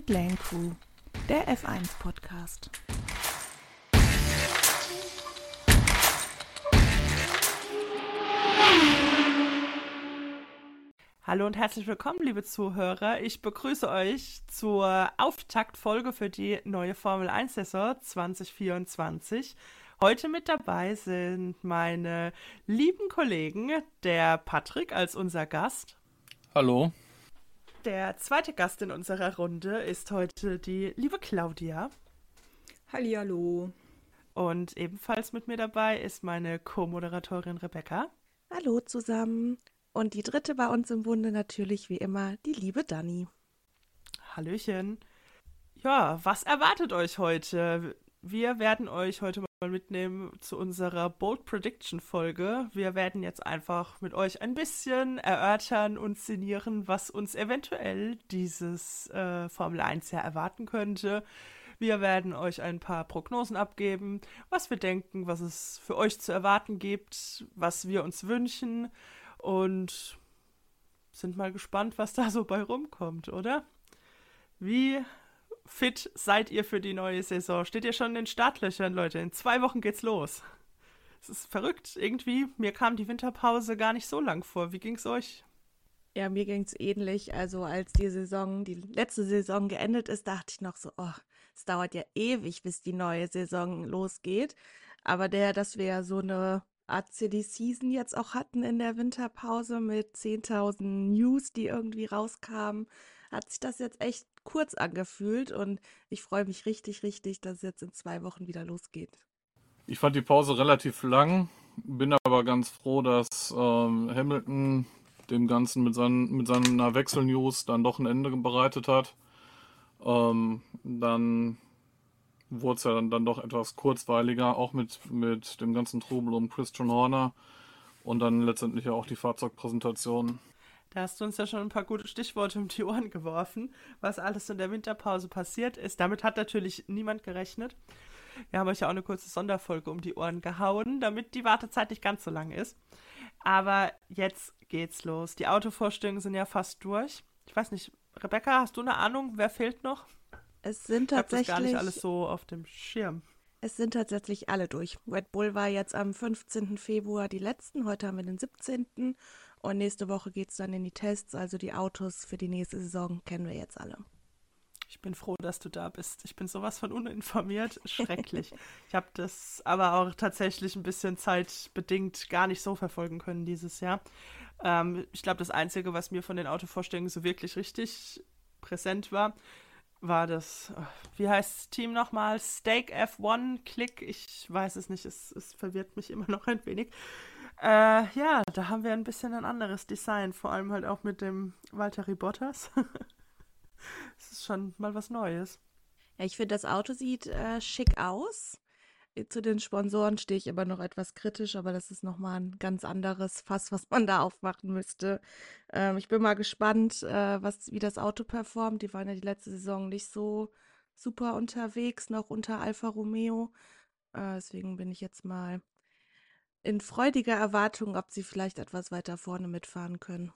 Pitlane Crew, der F1 Podcast. Hallo und herzlich willkommen, liebe Zuhörer. Ich begrüße euch zur Auftaktfolge für die neue Formel 1 Saison 2024. Heute mit dabei sind meine lieben Kollegen, der Patrick als unser Gast. Hallo. Der zweite Gast in unserer Runde ist heute die liebe Claudia. Hallihallo. Und ebenfalls mit mir dabei ist meine Co-Moderatorin Rebecca. Hallo zusammen. Und die dritte bei uns im Bunde natürlich wie immer die liebe Dani. Hallöchen. Ja, was erwartet euch heute? Wir werden euch heute mal mitnehmen zu unserer Bold Prediction Folge. Wir werden jetzt einfach mit euch ein bisschen erörtern und szenieren, was uns eventuell dieses äh, Formel 1 Jahr erwarten könnte. Wir werden euch ein paar Prognosen abgeben, was wir denken, was es für euch zu erwarten gibt, was wir uns wünschen und sind mal gespannt, was da so bei rumkommt, oder? Wie fit seid ihr für die neue Saison? Steht ihr schon in den Startlöchern, Leute? In zwei Wochen geht's los. Es ist verrückt. Irgendwie, mir kam die Winterpause gar nicht so lang vor. Wie ging's euch? Ja, mir ging's ähnlich. Also als die Saison, die letzte Saison geendet ist, dachte ich noch so, oh, es dauert ja ewig, bis die neue Saison losgeht. Aber der, dass wir ja so eine Art CD-Season jetzt auch hatten in der Winterpause mit 10.000 News, die irgendwie rauskamen, hat sich das jetzt echt kurz angefühlt und ich freue mich richtig, richtig, dass es jetzt in zwei Wochen wieder losgeht. Ich fand die Pause relativ lang, bin aber ganz froh, dass ähm, Hamilton dem Ganzen mit, seinen, mit seiner Wechselnews dann doch ein Ende bereitet hat. Ähm, dann wurde es ja dann, dann doch etwas kurzweiliger, auch mit, mit dem ganzen Trubel um Christian Horner und dann letztendlich auch die Fahrzeugpräsentation. Da hast du uns ja schon ein paar gute Stichworte um die Ohren geworfen, was alles in der Winterpause passiert ist. Damit hat natürlich niemand gerechnet. Wir haben euch ja auch eine kurze Sonderfolge um die Ohren gehauen, damit die Wartezeit nicht ganz so lang ist. Aber jetzt geht's los. Die Autovorstellungen sind ja fast durch. Ich weiß nicht, Rebecca, hast du eine Ahnung, wer fehlt noch? Es sind tatsächlich. Ich habe das gar nicht alles so auf dem Schirm. Es sind tatsächlich alle durch. Red Bull war jetzt am 15. Februar die letzten, heute haben wir den 17. Und nächste Woche geht es dann in die Tests. Also die Autos für die nächste Saison kennen wir jetzt alle. Ich bin froh, dass du da bist. Ich bin sowas von uninformiert. Schrecklich. ich habe das aber auch tatsächlich ein bisschen zeitbedingt gar nicht so verfolgen können dieses Jahr. Ähm, ich glaube, das Einzige, was mir von den Autovorstellungen so wirklich richtig präsent war, war das, wie heißt das Team nochmal? Stake F1 Click? Ich weiß es nicht, es, es verwirrt mich immer noch ein wenig. Äh, ja, da haben wir ein bisschen ein anderes Design, vor allem halt auch mit dem Walter Bottas. Es ist schon mal was Neues. Ja, ich finde, das Auto sieht äh, schick aus. Zu den Sponsoren stehe ich aber noch etwas kritisch, aber das ist nochmal ein ganz anderes Fass, was man da aufmachen müsste. Ähm, ich bin mal gespannt, äh, was, wie das Auto performt. Die waren ja die letzte Saison nicht so super unterwegs, noch unter Alfa Romeo. Äh, deswegen bin ich jetzt mal in freudiger Erwartung, ob sie vielleicht etwas weiter vorne mitfahren können.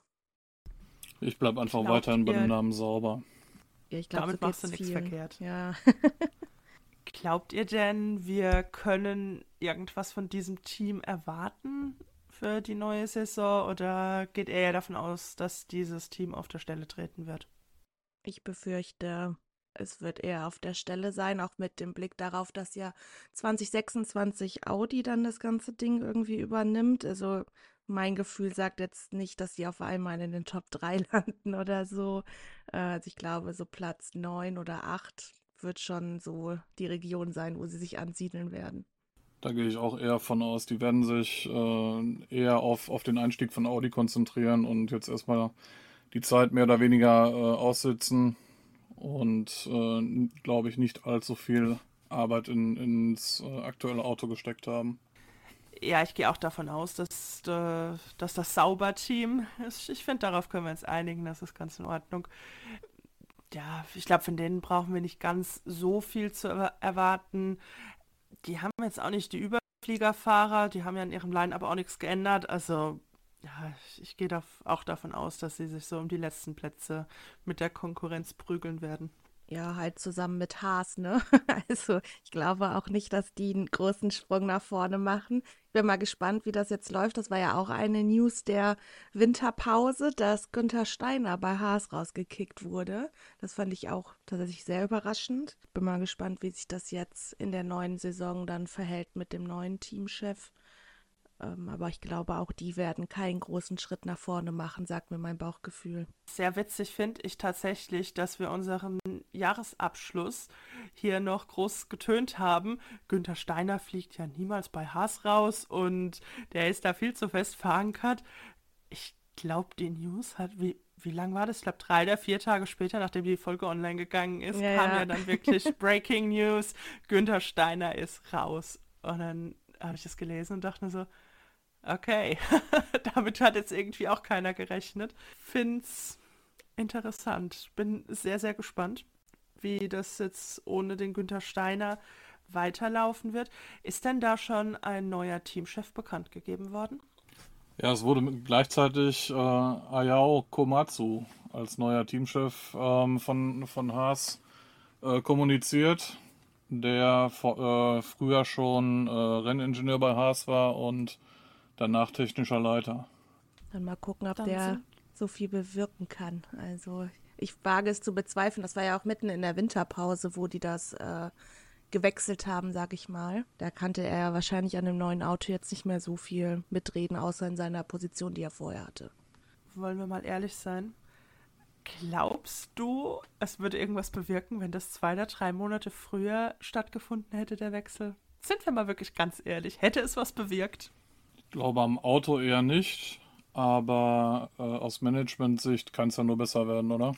Ich bleibe einfach Glaubt weiterhin bei dem Namen sauber. Ja, ich glaube, damit so machst du nichts verkehrt. Ja. Glaubt ihr denn, wir können irgendwas von diesem Team erwarten für die neue Saison oder geht er ja davon aus, dass dieses Team auf der Stelle treten wird? Ich befürchte, es wird eher auf der Stelle sein, auch mit dem Blick darauf, dass ja 2026 Audi dann das ganze Ding irgendwie übernimmt. Also mein Gefühl sagt jetzt nicht, dass sie auf einmal in den Top 3 landen oder so. Äh, also ich glaube, so Platz 9 oder 8 wird schon so die Region sein, wo sie sich ansiedeln werden. Da gehe ich auch eher von aus. Die werden sich äh, eher auf, auf den Einstieg von Audi konzentrieren und jetzt erstmal die Zeit mehr oder weniger äh, aussitzen und äh, glaube ich nicht allzu viel Arbeit in, ins äh, aktuelle Auto gesteckt haben. Ja, ich gehe auch davon aus, dass, äh, dass das Sauber-Team ist. Ich finde, darauf können wir uns einigen, das ist ganz in Ordnung. Ja, ich glaube, von denen brauchen wir nicht ganz so viel zu erwarten. Die haben jetzt auch nicht die Überfliegerfahrer, die haben ja in ihrem Line aber auch nichts geändert. Also ja, ich gehe da auch davon aus, dass sie sich so um die letzten Plätze mit der Konkurrenz prügeln werden. Ja, halt zusammen mit Haas, ne? Also ich glaube auch nicht, dass die einen großen Sprung nach vorne machen. Ich bin mal gespannt, wie das jetzt läuft. Das war ja auch eine News der Winterpause, dass Günther Steiner bei Haas rausgekickt wurde. Das fand ich auch tatsächlich sehr überraschend. Bin mal gespannt, wie sich das jetzt in der neuen Saison dann verhält mit dem neuen Teamchef. Ähm, aber ich glaube, auch die werden keinen großen Schritt nach vorne machen, sagt mir mein Bauchgefühl. Sehr witzig finde ich tatsächlich, dass wir unseren Jahresabschluss hier noch groß getönt haben. Günther Steiner fliegt ja niemals bei Haas raus und der ist da viel zu fest verankert. Ich glaube, die News hat, wie, wie lang war das? Ich glaube, drei oder vier Tage später, nachdem die Folge online gegangen ist, Ja, kam ja. ja dann wirklich Breaking News. Günther Steiner ist raus. Und dann habe ich das gelesen und dachte mir so, okay, damit hat jetzt irgendwie auch keiner gerechnet. Find's interessant. Bin sehr, sehr gespannt, wie das jetzt ohne den Günther Steiner weiterlaufen wird. Ist denn da schon ein neuer Teamchef bekannt gegeben worden? Ja, es wurde gleichzeitig äh, Ayao Komatsu als neuer Teamchef ähm, von, von Haas äh, kommuniziert, der äh, früher schon äh, Renningenieur bei Haas war und danach technischer Leiter. Dann mal gucken, ob Dann der sind- so viel bewirken kann. Also ich wage es zu bezweifeln. Das war ja auch mitten in der Winterpause, wo die das äh, gewechselt haben, sag ich mal. Da kannte er ja wahrscheinlich an dem neuen Auto jetzt nicht mehr so viel mitreden, außer in seiner Position, die er vorher hatte. Wollen wir mal ehrlich sein? Glaubst du, es würde irgendwas bewirken, wenn das zwei oder drei Monate früher stattgefunden hätte, der Wechsel? Sind wir mal wirklich ganz ehrlich, hätte es was bewirkt? Ich glaube am Auto eher nicht, aber äh, aus Management-Sicht kann es ja nur besser werden, oder?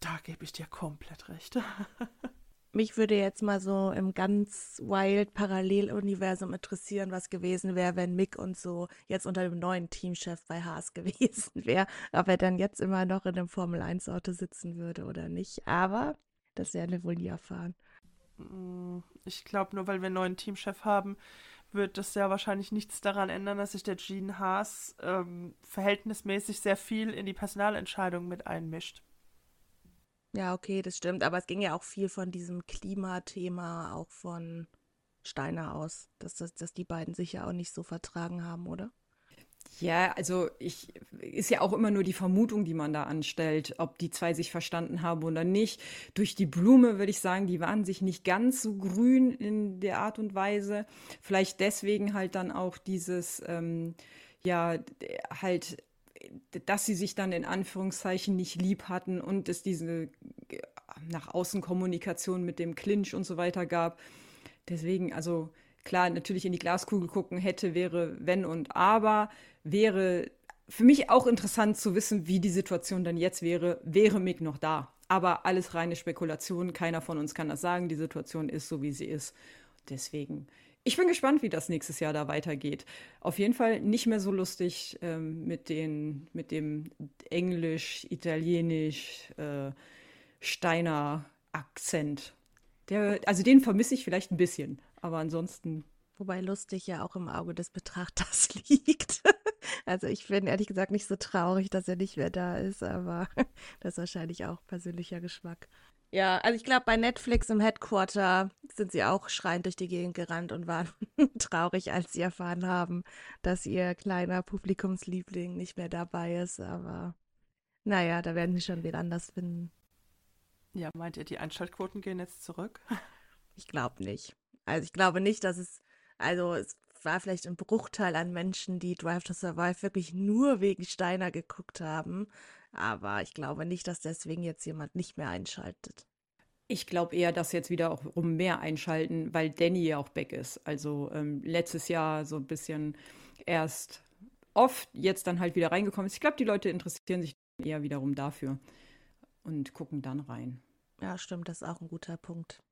Da gebe ich dir komplett recht. Mich würde jetzt mal so im ganz wild Paralleluniversum interessieren, was gewesen wäre, wenn Mick und so jetzt unter dem neuen Teamchef bei Haas gewesen wäre. Ob er dann jetzt immer noch in einem Formel-1-Auto sitzen würde oder nicht. Aber das werden wir wohl nie erfahren. Mm, Ich glaube, nur weil wir einen neuen Teamchef haben, wird das ja wahrscheinlich nichts daran ändern, dass sich der Gene Haas ähm, verhältnismäßig sehr viel in die Personalentscheidung mit einmischt. Ja, okay, das stimmt. Aber es ging ja auch viel von diesem Klimathema, auch von Steiner aus, dass, das, dass die beiden sich ja auch nicht so vertragen haben, oder? Ja, also ich ist ja auch immer nur die Vermutung, die man da anstellt, ob die zwei sich verstanden haben oder nicht. Durch die Blume würde ich sagen, die waren sich nicht ganz so grün in der Art und Weise. Vielleicht deswegen halt dann auch dieses, ähm, ja, halt, dass sie sich dann in Anführungszeichen nicht lieb hatten und es diese nach außen Kommunikation mit dem Clinch und so weiter gab. Deswegen, also klar, natürlich in die Glaskugel gucken hätte, wäre wenn und aber, wäre für mich auch interessant zu wissen, wie die Situation dann jetzt wäre, wäre Mick noch da. Aber alles reine Spekulation, keiner von uns kann das sagen, die Situation ist so, wie sie ist. Deswegen, ich bin gespannt, wie das nächstes Jahr da weitergeht. Auf jeden Fall nicht mehr so lustig ähm, mit, den, mit dem Englisch, Italienisch, äh, Steiner Akzent. Der, also den vermisse ich vielleicht ein bisschen, aber ansonsten. Wobei lustig ja auch im Auge des Betrachters liegt. Also ich bin ehrlich gesagt nicht so traurig, dass er nicht mehr da ist, aber das ist wahrscheinlich auch persönlicher Geschmack. Ja, also ich glaube, bei Netflix im Headquarter sind sie auch schreiend durch die Gegend gerannt und waren traurig, als sie erfahren haben, dass ihr kleiner Publikumsliebling nicht mehr dabei ist. Aber naja, da werden sie schon wen anders finden. Ja, meint ihr, die Einschaltquoten gehen jetzt zurück? Ich glaube nicht. Also ich glaube nicht, dass es, also es war vielleicht ein Bruchteil an Menschen, die Drive to Survive wirklich nur wegen Steiner geguckt haben. Aber ich glaube nicht, dass deswegen jetzt jemand nicht mehr einschaltet. Ich glaube eher, dass jetzt wieder auch um mehr einschalten, weil Danny ja auch back ist. Also ähm, letztes Jahr so ein bisschen erst oft, jetzt dann halt wieder reingekommen ist. Ich glaube, die Leute interessieren sich eher wiederum dafür und gucken dann rein. Ja, stimmt, das ist auch ein guter Punkt.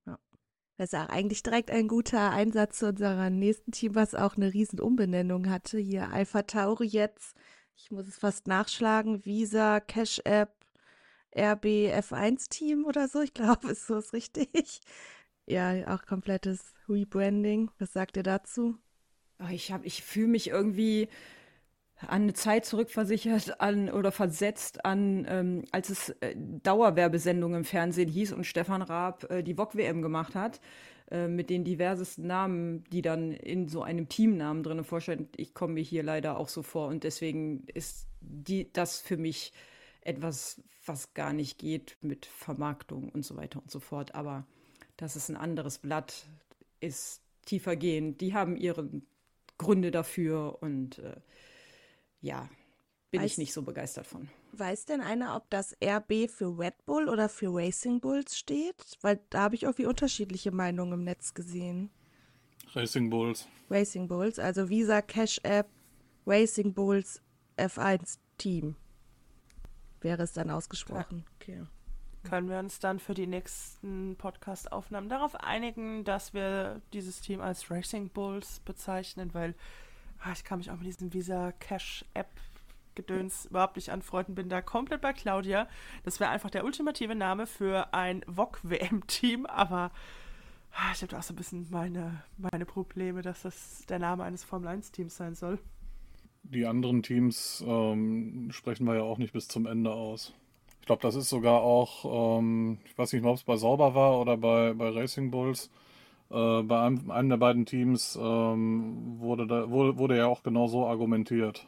Das ist auch eigentlich direkt ein guter Einsatz zu unserem nächsten Team, was auch eine riesen Umbenennung hatte. Hier Alpha Tauri jetzt. Ich muss es fast nachschlagen. Visa, Cash App, RB F1 Team oder so. Ich glaube, ist so ist richtig. Ja, auch komplettes Rebranding. Was sagt ihr dazu? Ah, Ich, ich fühle mich irgendwie an eine Zeit zurückversichert an oder versetzt an, ähm, als es äh, Dauerwerbesendungen im Fernsehen hieß und Stefan Raab äh, die VOG-WM gemacht hat, äh, mit den diversesten Namen, die dann in so einem Teamnamen drin vorstellen. Ich komme mir hier leider auch so vor und deswegen ist die, das für mich etwas, was gar nicht geht mit Vermarktung und so weiter und so fort. Aber das ist ein anderes Blatt, ist tiefer gehend. Die haben ihre Gründe dafür und äh, ja, bin weiß, ich nicht so begeistert von. Weiß denn einer, ob das RB für Red Bull oder für Racing Bulls steht? Weil da habe ich irgendwie unterschiedliche Meinungen im Netz gesehen. Racing Bulls. Racing Bulls, also Visa Cash App, Racing Bulls F1 Team. Wäre es dann ausgesprochen. Okay. Können wir uns dann für die nächsten Podcast-Aufnahmen darauf einigen, dass wir dieses Team als Racing Bulls bezeichnen, weil ich kann mich auch mit diesem Visa Cash App Gedöns überhaupt nicht anfreunden, bin da komplett bei Claudia. Das wäre einfach der ultimative Name für ein VOG-WM-Team, aber ah, ich habe da auch so ein bisschen meine, meine Probleme, dass das der Name eines Formel-1-Teams sein soll. Die anderen Teams ähm, sprechen wir ja auch nicht bis zum Ende aus. Ich glaube, das ist sogar auch, ähm, ich weiß nicht ob es bei Sauber war oder bei, bei Racing Bulls, äh, bei einem, einem, der beiden Teams ähm, wurde, da, wurde, wurde ja auch genau so argumentiert.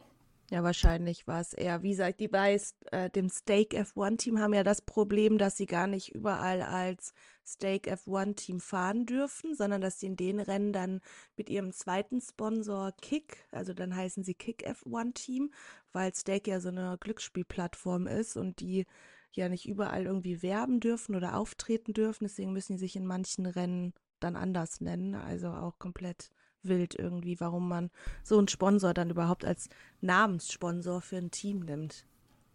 Ja, wahrscheinlich war es eher, wie gesagt, die bei äh, dem Stake F1-Team haben ja das Problem, dass sie gar nicht überall als Stake F1-Team fahren dürfen, sondern dass sie in den Rennen dann mit ihrem zweiten Sponsor Kick, also dann heißen sie Kick F1-Team, weil Stake ja so eine Glücksspielplattform ist und die ja nicht überall irgendwie werben dürfen oder auftreten dürfen. Deswegen müssen sie sich in manchen Rennen dann anders nennen. Also auch komplett wild irgendwie, warum man so einen Sponsor dann überhaupt als Namenssponsor für ein Team nimmt.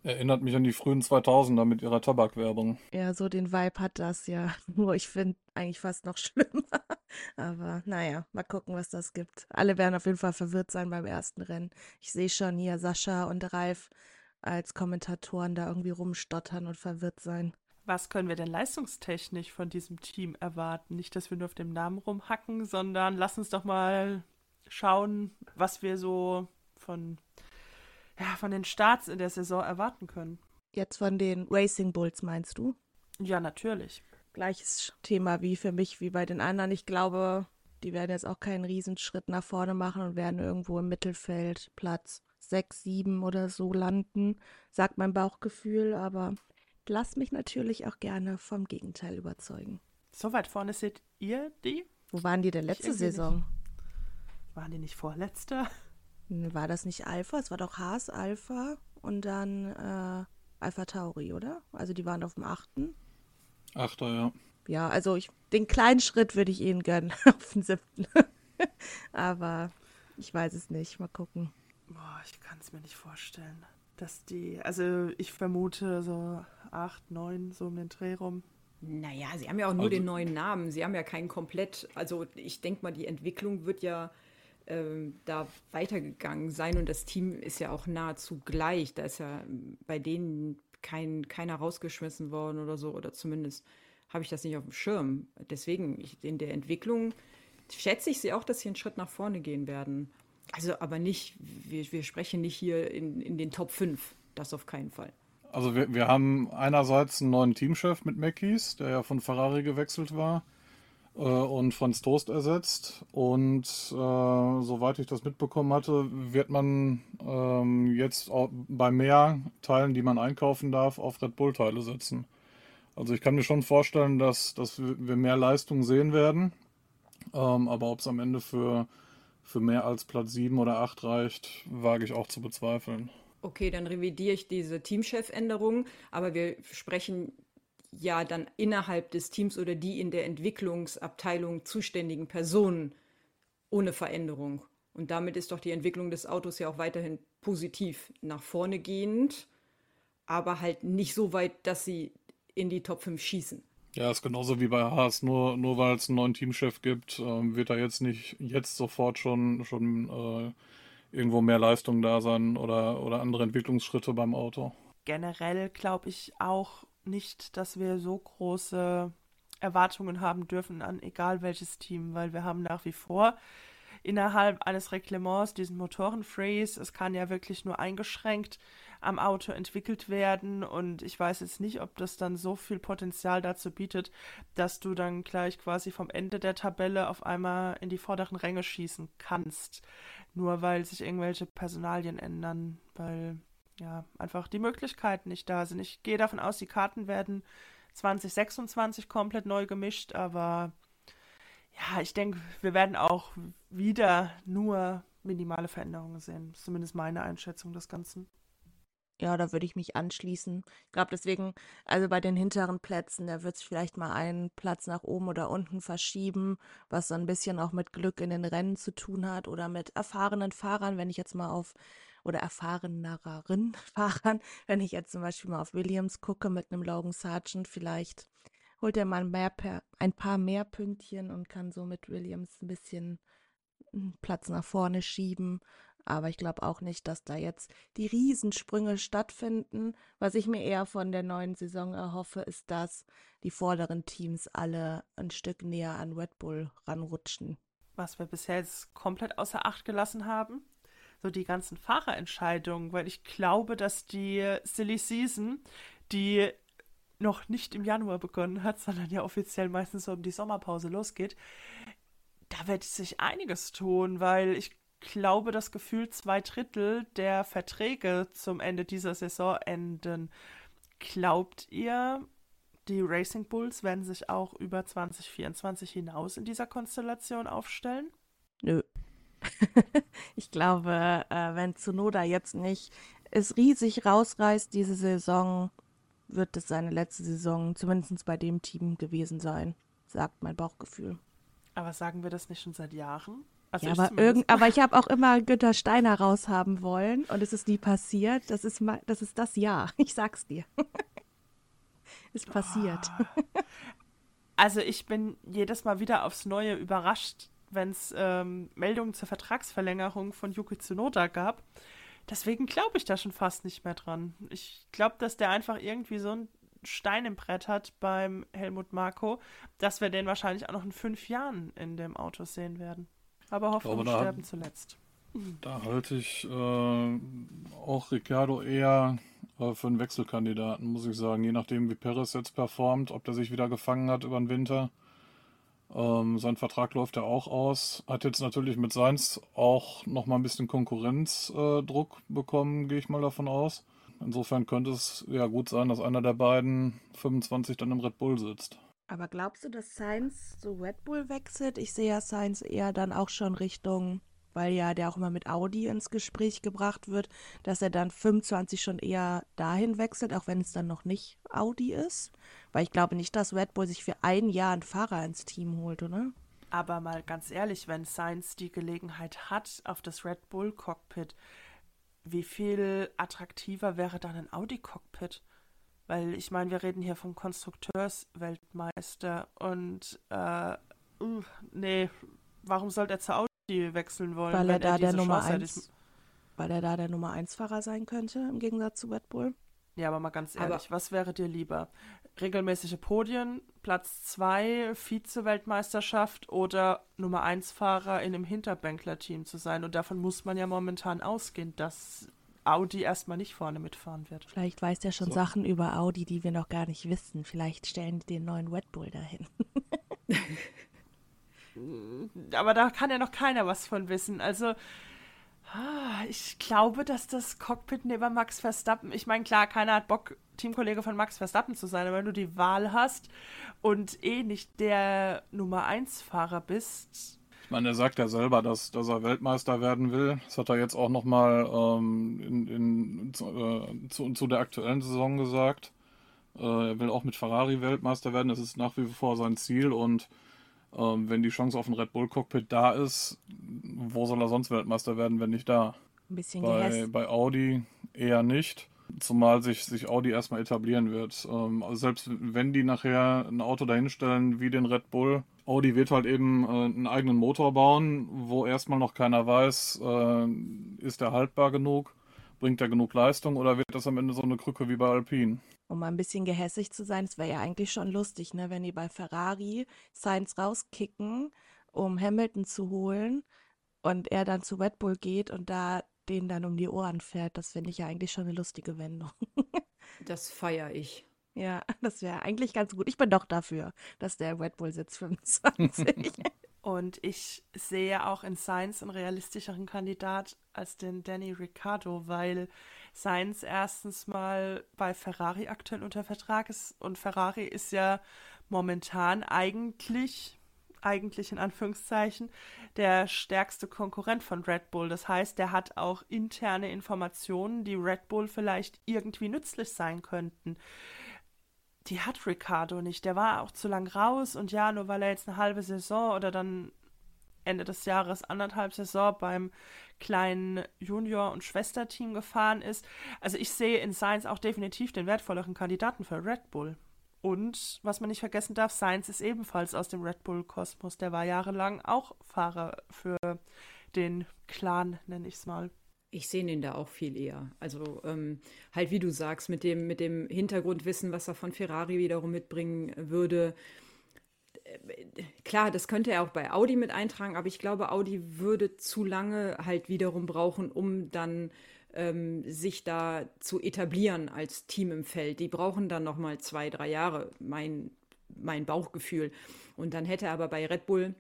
Erinnert mich an die frühen 2000er mit ihrer Tabakwerbung. Ja, so den Vibe hat das ja. Nur ich finde eigentlich fast noch schlimmer. Aber naja, mal gucken, was das gibt. Alle werden auf jeden Fall verwirrt sein beim ersten Rennen. Ich sehe schon hier Sascha und Ralf als Kommentatoren da irgendwie rumstottern und verwirrt sein was können wir denn leistungstechnisch von diesem Team erwarten? Nicht, dass wir nur auf dem Namen rumhacken, sondern lass uns doch mal schauen, was wir so von, ja, von den Starts in der Saison erwarten können. Jetzt von den Racing Bulls meinst du? Ja, natürlich. Gleiches Thema wie für mich, wie bei den anderen. Ich glaube, die werden jetzt auch keinen Riesenschritt nach vorne machen und werden irgendwo im Mittelfeld Platz 6, 7 oder so landen, sagt mein Bauchgefühl, aber lass mich natürlich auch gerne vom Gegenteil überzeugen. So weit vorne seht ihr die? Wo waren die denn letzte Saison? Nicht. Waren die nicht vorletzte? War das nicht Alpha? Es war doch Haas Alpha und dann äh, Alpha Tauri, oder? Also die waren auf dem achten. Achter, ja. Ja, also ich, den kleinen Schritt würde ich ihnen gönnen auf den siebten. Aber ich weiß es nicht. Mal gucken. Boah, ich kann es mir nicht vorstellen dass die, also ich vermute so acht, neun, so um den Dreh rum. Naja, sie haben ja auch nur also, den neuen Namen. Sie haben ja keinen komplett, also ich denke mal, die Entwicklung wird ja ähm, da weitergegangen sein und das Team ist ja auch nahezu gleich. Da ist ja bei denen kein, keiner rausgeschmissen worden oder so, oder zumindest habe ich das nicht auf dem Schirm. Deswegen, ich, in der Entwicklung schätze ich sie auch, dass sie einen Schritt nach vorne gehen werden. Also aber nicht, wir, wir sprechen nicht hier in, in den Top 5. Das auf keinen Fall. Also wir, wir haben einerseits einen neuen Teamchef mit Mackies, der ja von Ferrari gewechselt war äh, und Franz Toast ersetzt. Und äh, soweit ich das mitbekommen hatte, wird man ähm, jetzt bei mehr Teilen, die man einkaufen darf, auf Red Bull-Teile setzen. Also ich kann mir schon vorstellen, dass, dass wir mehr Leistung sehen werden. Ähm, aber ob es am Ende für für mehr als Platz 7 oder 8 reicht, wage ich auch zu bezweifeln. Okay, dann revidiere ich diese Teamchefänderung, aber wir sprechen ja dann innerhalb des Teams oder die in der Entwicklungsabteilung zuständigen Personen ohne Veränderung. Und damit ist doch die Entwicklung des Autos ja auch weiterhin positiv nach vorne gehend, aber halt nicht so weit, dass sie in die Top 5 schießen. Ja, ist genauso wie bei Haas. Nur, nur weil es einen neuen Teamchef gibt, ähm, wird da jetzt nicht jetzt sofort schon, schon äh, irgendwo mehr Leistung da sein oder, oder andere Entwicklungsschritte beim Auto. Generell glaube ich auch nicht, dass wir so große Erwartungen haben dürfen an egal welches Team, weil wir haben nach wie vor innerhalb eines Reglements, diesen Motorenfreeze, es kann ja wirklich nur eingeschränkt am Auto entwickelt werden und ich weiß jetzt nicht, ob das dann so viel Potenzial dazu bietet, dass du dann gleich quasi vom Ende der Tabelle auf einmal in die vorderen Ränge schießen kannst, nur weil sich irgendwelche Personalien ändern, weil ja einfach die Möglichkeiten nicht da sind. Ich gehe davon aus, die Karten werden 2026 komplett neu gemischt, aber ja, ich denke, wir werden auch wieder nur minimale Veränderungen sehen. Das ist zumindest meine Einschätzung des Ganzen. Ja, da würde ich mich anschließen. Ich glaube deswegen, also bei den hinteren Plätzen, da wird es vielleicht mal einen Platz nach oben oder unten verschieben, was so ein bisschen auch mit Glück in den Rennen zu tun hat oder mit erfahrenen Fahrern, wenn ich jetzt mal auf, oder erfahreneren Fahrern, wenn ich jetzt zum Beispiel mal auf Williams gucke mit einem Logan Sargent, vielleicht holt er mal mehr ein paar mehr Pünktchen und kann so mit Williams ein bisschen hm, Platz nach vorne schieben. Aber ich glaube auch nicht, dass da jetzt die Riesensprünge stattfinden. Was ich mir eher von der neuen Saison erhoffe, ist, dass die vorderen Teams alle ein Stück näher an Red Bull ranrutschen. Was wir bisher jetzt komplett außer Acht gelassen haben, so die ganzen Fahrerentscheidungen, weil ich glaube, dass die Silly Season, die noch nicht im Januar begonnen hat, sondern ja offiziell meistens so um die Sommerpause losgeht, da wird sich einiges tun, weil ich glaube, das Gefühl zwei Drittel der Verträge zum Ende dieser Saison enden. Glaubt ihr, die Racing Bulls werden sich auch über 2024 hinaus in dieser Konstellation aufstellen? Nö. ich glaube, äh, wenn Tsunoda jetzt nicht es riesig rausreißt diese Saison, wird es seine letzte Saison, zumindest bei dem Team gewesen sein, sagt mein Bauchgefühl. Aber sagen wir das nicht schon seit Jahren? Also ja, aber, irgend, aber ich habe auch immer Günter Steiner raushaben wollen und es ist nie passiert. Das ist, mal, das, ist das Jahr. Ich sag's dir. ist passiert. Oh. Also ich bin jedes Mal wieder aufs Neue überrascht, wenn es ähm, Meldungen zur Vertragsverlängerung von Yuki Tsunoda gab. Deswegen glaube ich da schon fast nicht mehr dran. Ich glaube, dass der einfach irgendwie so ein Stein im Brett hat beim Helmut Marko, dass wir den wahrscheinlich auch noch in fünf Jahren in dem Auto sehen werden. Aber Hoffnung glaube, sterben zuletzt. Da halte ich äh, auch Ricciardo eher äh, für einen Wechselkandidaten, muss ich sagen. Je nachdem, wie Perez jetzt performt, ob der sich wieder gefangen hat über den Winter. Ähm, sein Vertrag läuft ja auch aus. Hat jetzt natürlich mit Seins auch nochmal ein bisschen Konkurrenzdruck äh, bekommen, gehe ich mal davon aus. Insofern könnte es ja gut sein, dass einer der beiden 25 dann im Red Bull sitzt. Aber glaubst du, dass Sainz zu Red Bull wechselt? Ich sehe ja Sainz eher dann auch schon Richtung, weil ja der auch immer mit Audi ins Gespräch gebracht wird, dass er dann 25 schon eher dahin wechselt, auch wenn es dann noch nicht Audi ist. Weil ich glaube nicht, dass Red Bull sich für ein Jahr einen Fahrer ins Team holt, oder? Aber mal ganz ehrlich, wenn Sainz die Gelegenheit hat auf das Red Bull Cockpit, wie viel attraktiver wäre dann ein Audi Cockpit? Weil ich meine, wir reden hier vom Konstrukteursweltmeister und äh, uh, nee, warum sollte er zu Audi wechseln wollen? Weil er da er der Nummer 1 weil er da der Nummer 1 Fahrer sein könnte im Gegensatz zu Red Bull. Ja, aber mal ganz ehrlich, aber was wäre dir lieber? Regelmäßige Podien, Platz 2, Vize-Weltmeisterschaft oder Nummer 1 Fahrer in einem Hinterbänkler-Team zu sein? Und davon muss man ja momentan ausgehen, dass Audi erstmal nicht vorne mitfahren wird. Vielleicht weiß der schon so. Sachen über Audi, die wir noch gar nicht wissen. Vielleicht stellen die den neuen Red Bull dahin. Aber da kann ja noch keiner was von wissen. Also, ah, ich glaube, dass das Cockpit neben Max Verstappen, ich meine, klar, keiner hat Bock, Teamkollege von Max Verstappen zu sein, aber wenn du die Wahl hast und eh nicht der Nummer 1 Fahrer bist, ich meine, er sagt ja selber, dass, dass er Weltmeister werden will. Das hat er jetzt auch nochmal ähm, in, in, zu, äh, zu, zu, der aktuellen Saison gesagt. Äh, er will auch mit Ferrari Weltmeister werden. Das ist nach wie vor sein Ziel. Und ähm, wenn die Chance auf ein Red Bull Cockpit da ist, wo soll er sonst Weltmeister werden, wenn nicht da? Ein bisschen bei, bei Audi eher nicht. Zumal sich, sich Audi erstmal etablieren wird. Ähm, also selbst wenn die nachher ein Auto dahinstellen wie den Red Bull, Audi wird halt eben äh, einen eigenen Motor bauen, wo erstmal noch keiner weiß, äh, ist der haltbar genug, bringt er genug Leistung oder wird das am Ende so eine Krücke wie bei Alpine? Um mal ein bisschen gehässig zu sein, es wäre ja eigentlich schon lustig, ne, wenn die bei Ferrari Sainz rauskicken, um Hamilton zu holen und er dann zu Red Bull geht und da den dann um die Ohren fährt. Das finde ich ja eigentlich schon eine lustige Wendung. das feiere ich. Ja, das wäre eigentlich ganz gut. Ich bin doch dafür, dass der Red Bull Sitz 25. Und ich sehe auch in Sainz einen realistischeren Kandidat als den Danny Ricciardo, weil Sainz erstens mal bei Ferrari aktuell unter Vertrag ist und Ferrari ist ja momentan eigentlich, eigentlich in Anführungszeichen, der stärkste Konkurrent von Red Bull. Das heißt, der hat auch interne Informationen, die Red Bull vielleicht irgendwie nützlich sein könnten die hat Ricardo nicht. Der war auch zu lang raus und ja, nur weil er jetzt eine halbe Saison oder dann Ende des Jahres anderthalb Saison beim kleinen Junior- und Schwesterteam gefahren ist. Also ich sehe in Sainz auch definitiv den wertvolleren Kandidaten für Red Bull. Und was man nicht vergessen darf, Sainz ist ebenfalls aus dem Red Bull-Kosmos. Der war jahrelang auch Fahrer für den Clan, nenne ich es mal. Ich sehe ihn da auch viel eher. Also ähm, halt wie du sagst, mit dem, mit dem Hintergrundwissen, was er von Ferrari wiederum mitbringen würde. Klar, das könnte er auch bei Audi mit eintragen, aber ich glaube, Audi würde zu lange halt wiederum brauchen, um dann ähm, sich da zu etablieren als Team im Feld. Die brauchen dann noch mal zwei, drei Jahre, mein, mein Bauchgefühl. Und dann hätte er aber bei Red Bull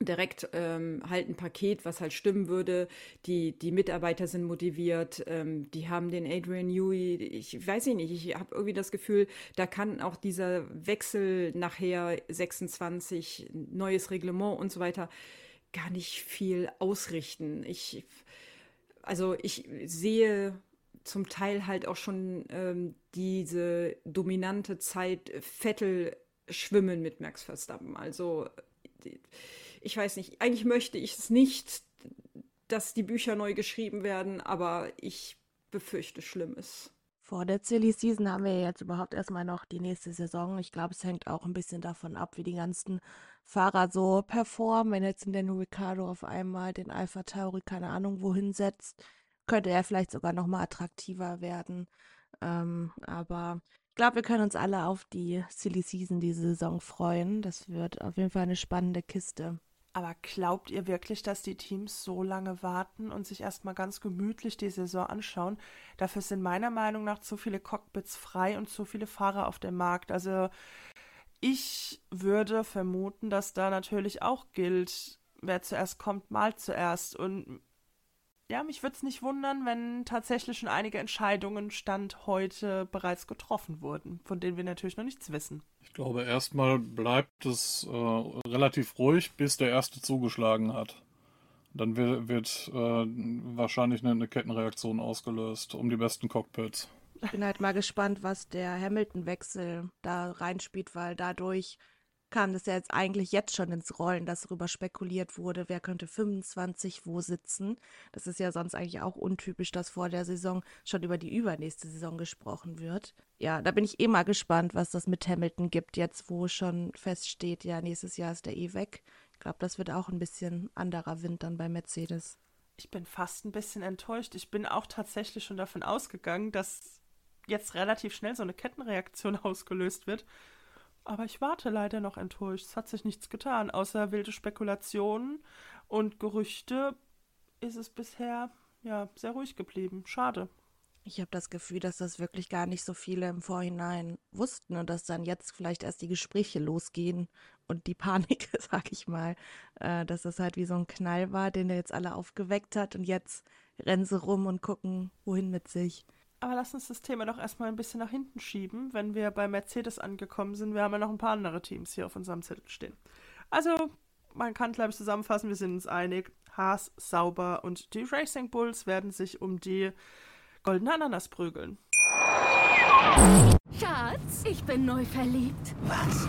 direkt ähm, halt ein Paket, was halt stimmen würde. Die, die Mitarbeiter sind motiviert, ähm, die haben den Adrian Newey, ich weiß nicht, ich habe irgendwie das Gefühl, da kann auch dieser Wechsel nachher 26, neues Reglement und so weiter, gar nicht viel ausrichten. Ich, also ich sehe zum Teil halt auch schon ähm, diese dominante Zeit Vettel schwimmen mit Max Verstappen. Also die, ich weiß nicht, eigentlich möchte ich es nicht, dass die Bücher neu geschrieben werden, aber ich befürchte Schlimmes. Vor der Silly Season haben wir jetzt überhaupt erstmal noch die nächste Saison. Ich glaube, es hängt auch ein bisschen davon ab, wie die ganzen Fahrer so performen. Wenn jetzt ein Daniel Ricciardo auf einmal den Alpha Tauri keine Ahnung wohin setzt, könnte er vielleicht sogar noch mal attraktiver werden. Ähm, aber ich glaube, wir können uns alle auf die Silly Season diese Saison freuen. Das wird auf jeden Fall eine spannende Kiste. Aber glaubt ihr wirklich, dass die Teams so lange warten und sich erstmal ganz gemütlich die Saison anschauen? Dafür sind meiner Meinung nach zu viele Cockpits frei und zu viele Fahrer auf dem Markt. Also ich würde vermuten, dass da natürlich auch gilt, wer zuerst kommt, mal zuerst. Und ja, mich würde es nicht wundern, wenn tatsächlich schon einige Entscheidungen Stand heute bereits getroffen wurden, von denen wir natürlich noch nichts wissen. Ich glaube, erstmal bleibt es äh, relativ ruhig, bis der erste zugeschlagen hat. Dann wird, wird äh, wahrscheinlich eine, eine Kettenreaktion ausgelöst um die besten Cockpits. Ich bin halt mal gespannt, was der Hamilton-Wechsel da reinspielt, weil dadurch kam das ja jetzt eigentlich jetzt schon ins Rollen, dass darüber spekuliert wurde, wer könnte 25 wo sitzen. Das ist ja sonst eigentlich auch untypisch, dass vor der Saison schon über die übernächste Saison gesprochen wird. Ja, da bin ich eh mal gespannt, was das mit Hamilton gibt, jetzt wo schon feststeht, ja, nächstes Jahr ist der eh weg. Ich glaube, das wird auch ein bisschen anderer Wind dann bei Mercedes. Ich bin fast ein bisschen enttäuscht. Ich bin auch tatsächlich schon davon ausgegangen, dass jetzt relativ schnell so eine Kettenreaktion ausgelöst wird aber ich warte leider noch enttäuscht. Es hat sich nichts getan, außer wilde Spekulationen und Gerüchte ist es bisher ja sehr ruhig geblieben. Schade. Ich habe das Gefühl, dass das wirklich gar nicht so viele im Vorhinein wussten und dass dann jetzt vielleicht erst die Gespräche losgehen und die Panik, sag ich mal, äh, dass das halt wie so ein Knall war, den der jetzt alle aufgeweckt hat und jetzt rennen sie rum und gucken, wohin mit sich. Aber lass uns das Thema doch erstmal ein bisschen nach hinten schieben, wenn wir bei Mercedes angekommen sind. Wir haben ja noch ein paar andere Teams hier auf unserem Zettel stehen. Also, man kann, glaube ich, zusammenfassen, wir sind uns einig. Haas, Sauber und die Racing Bulls werden sich um die goldene Ananas prügeln. Schatz, ich bin neu verliebt. Was?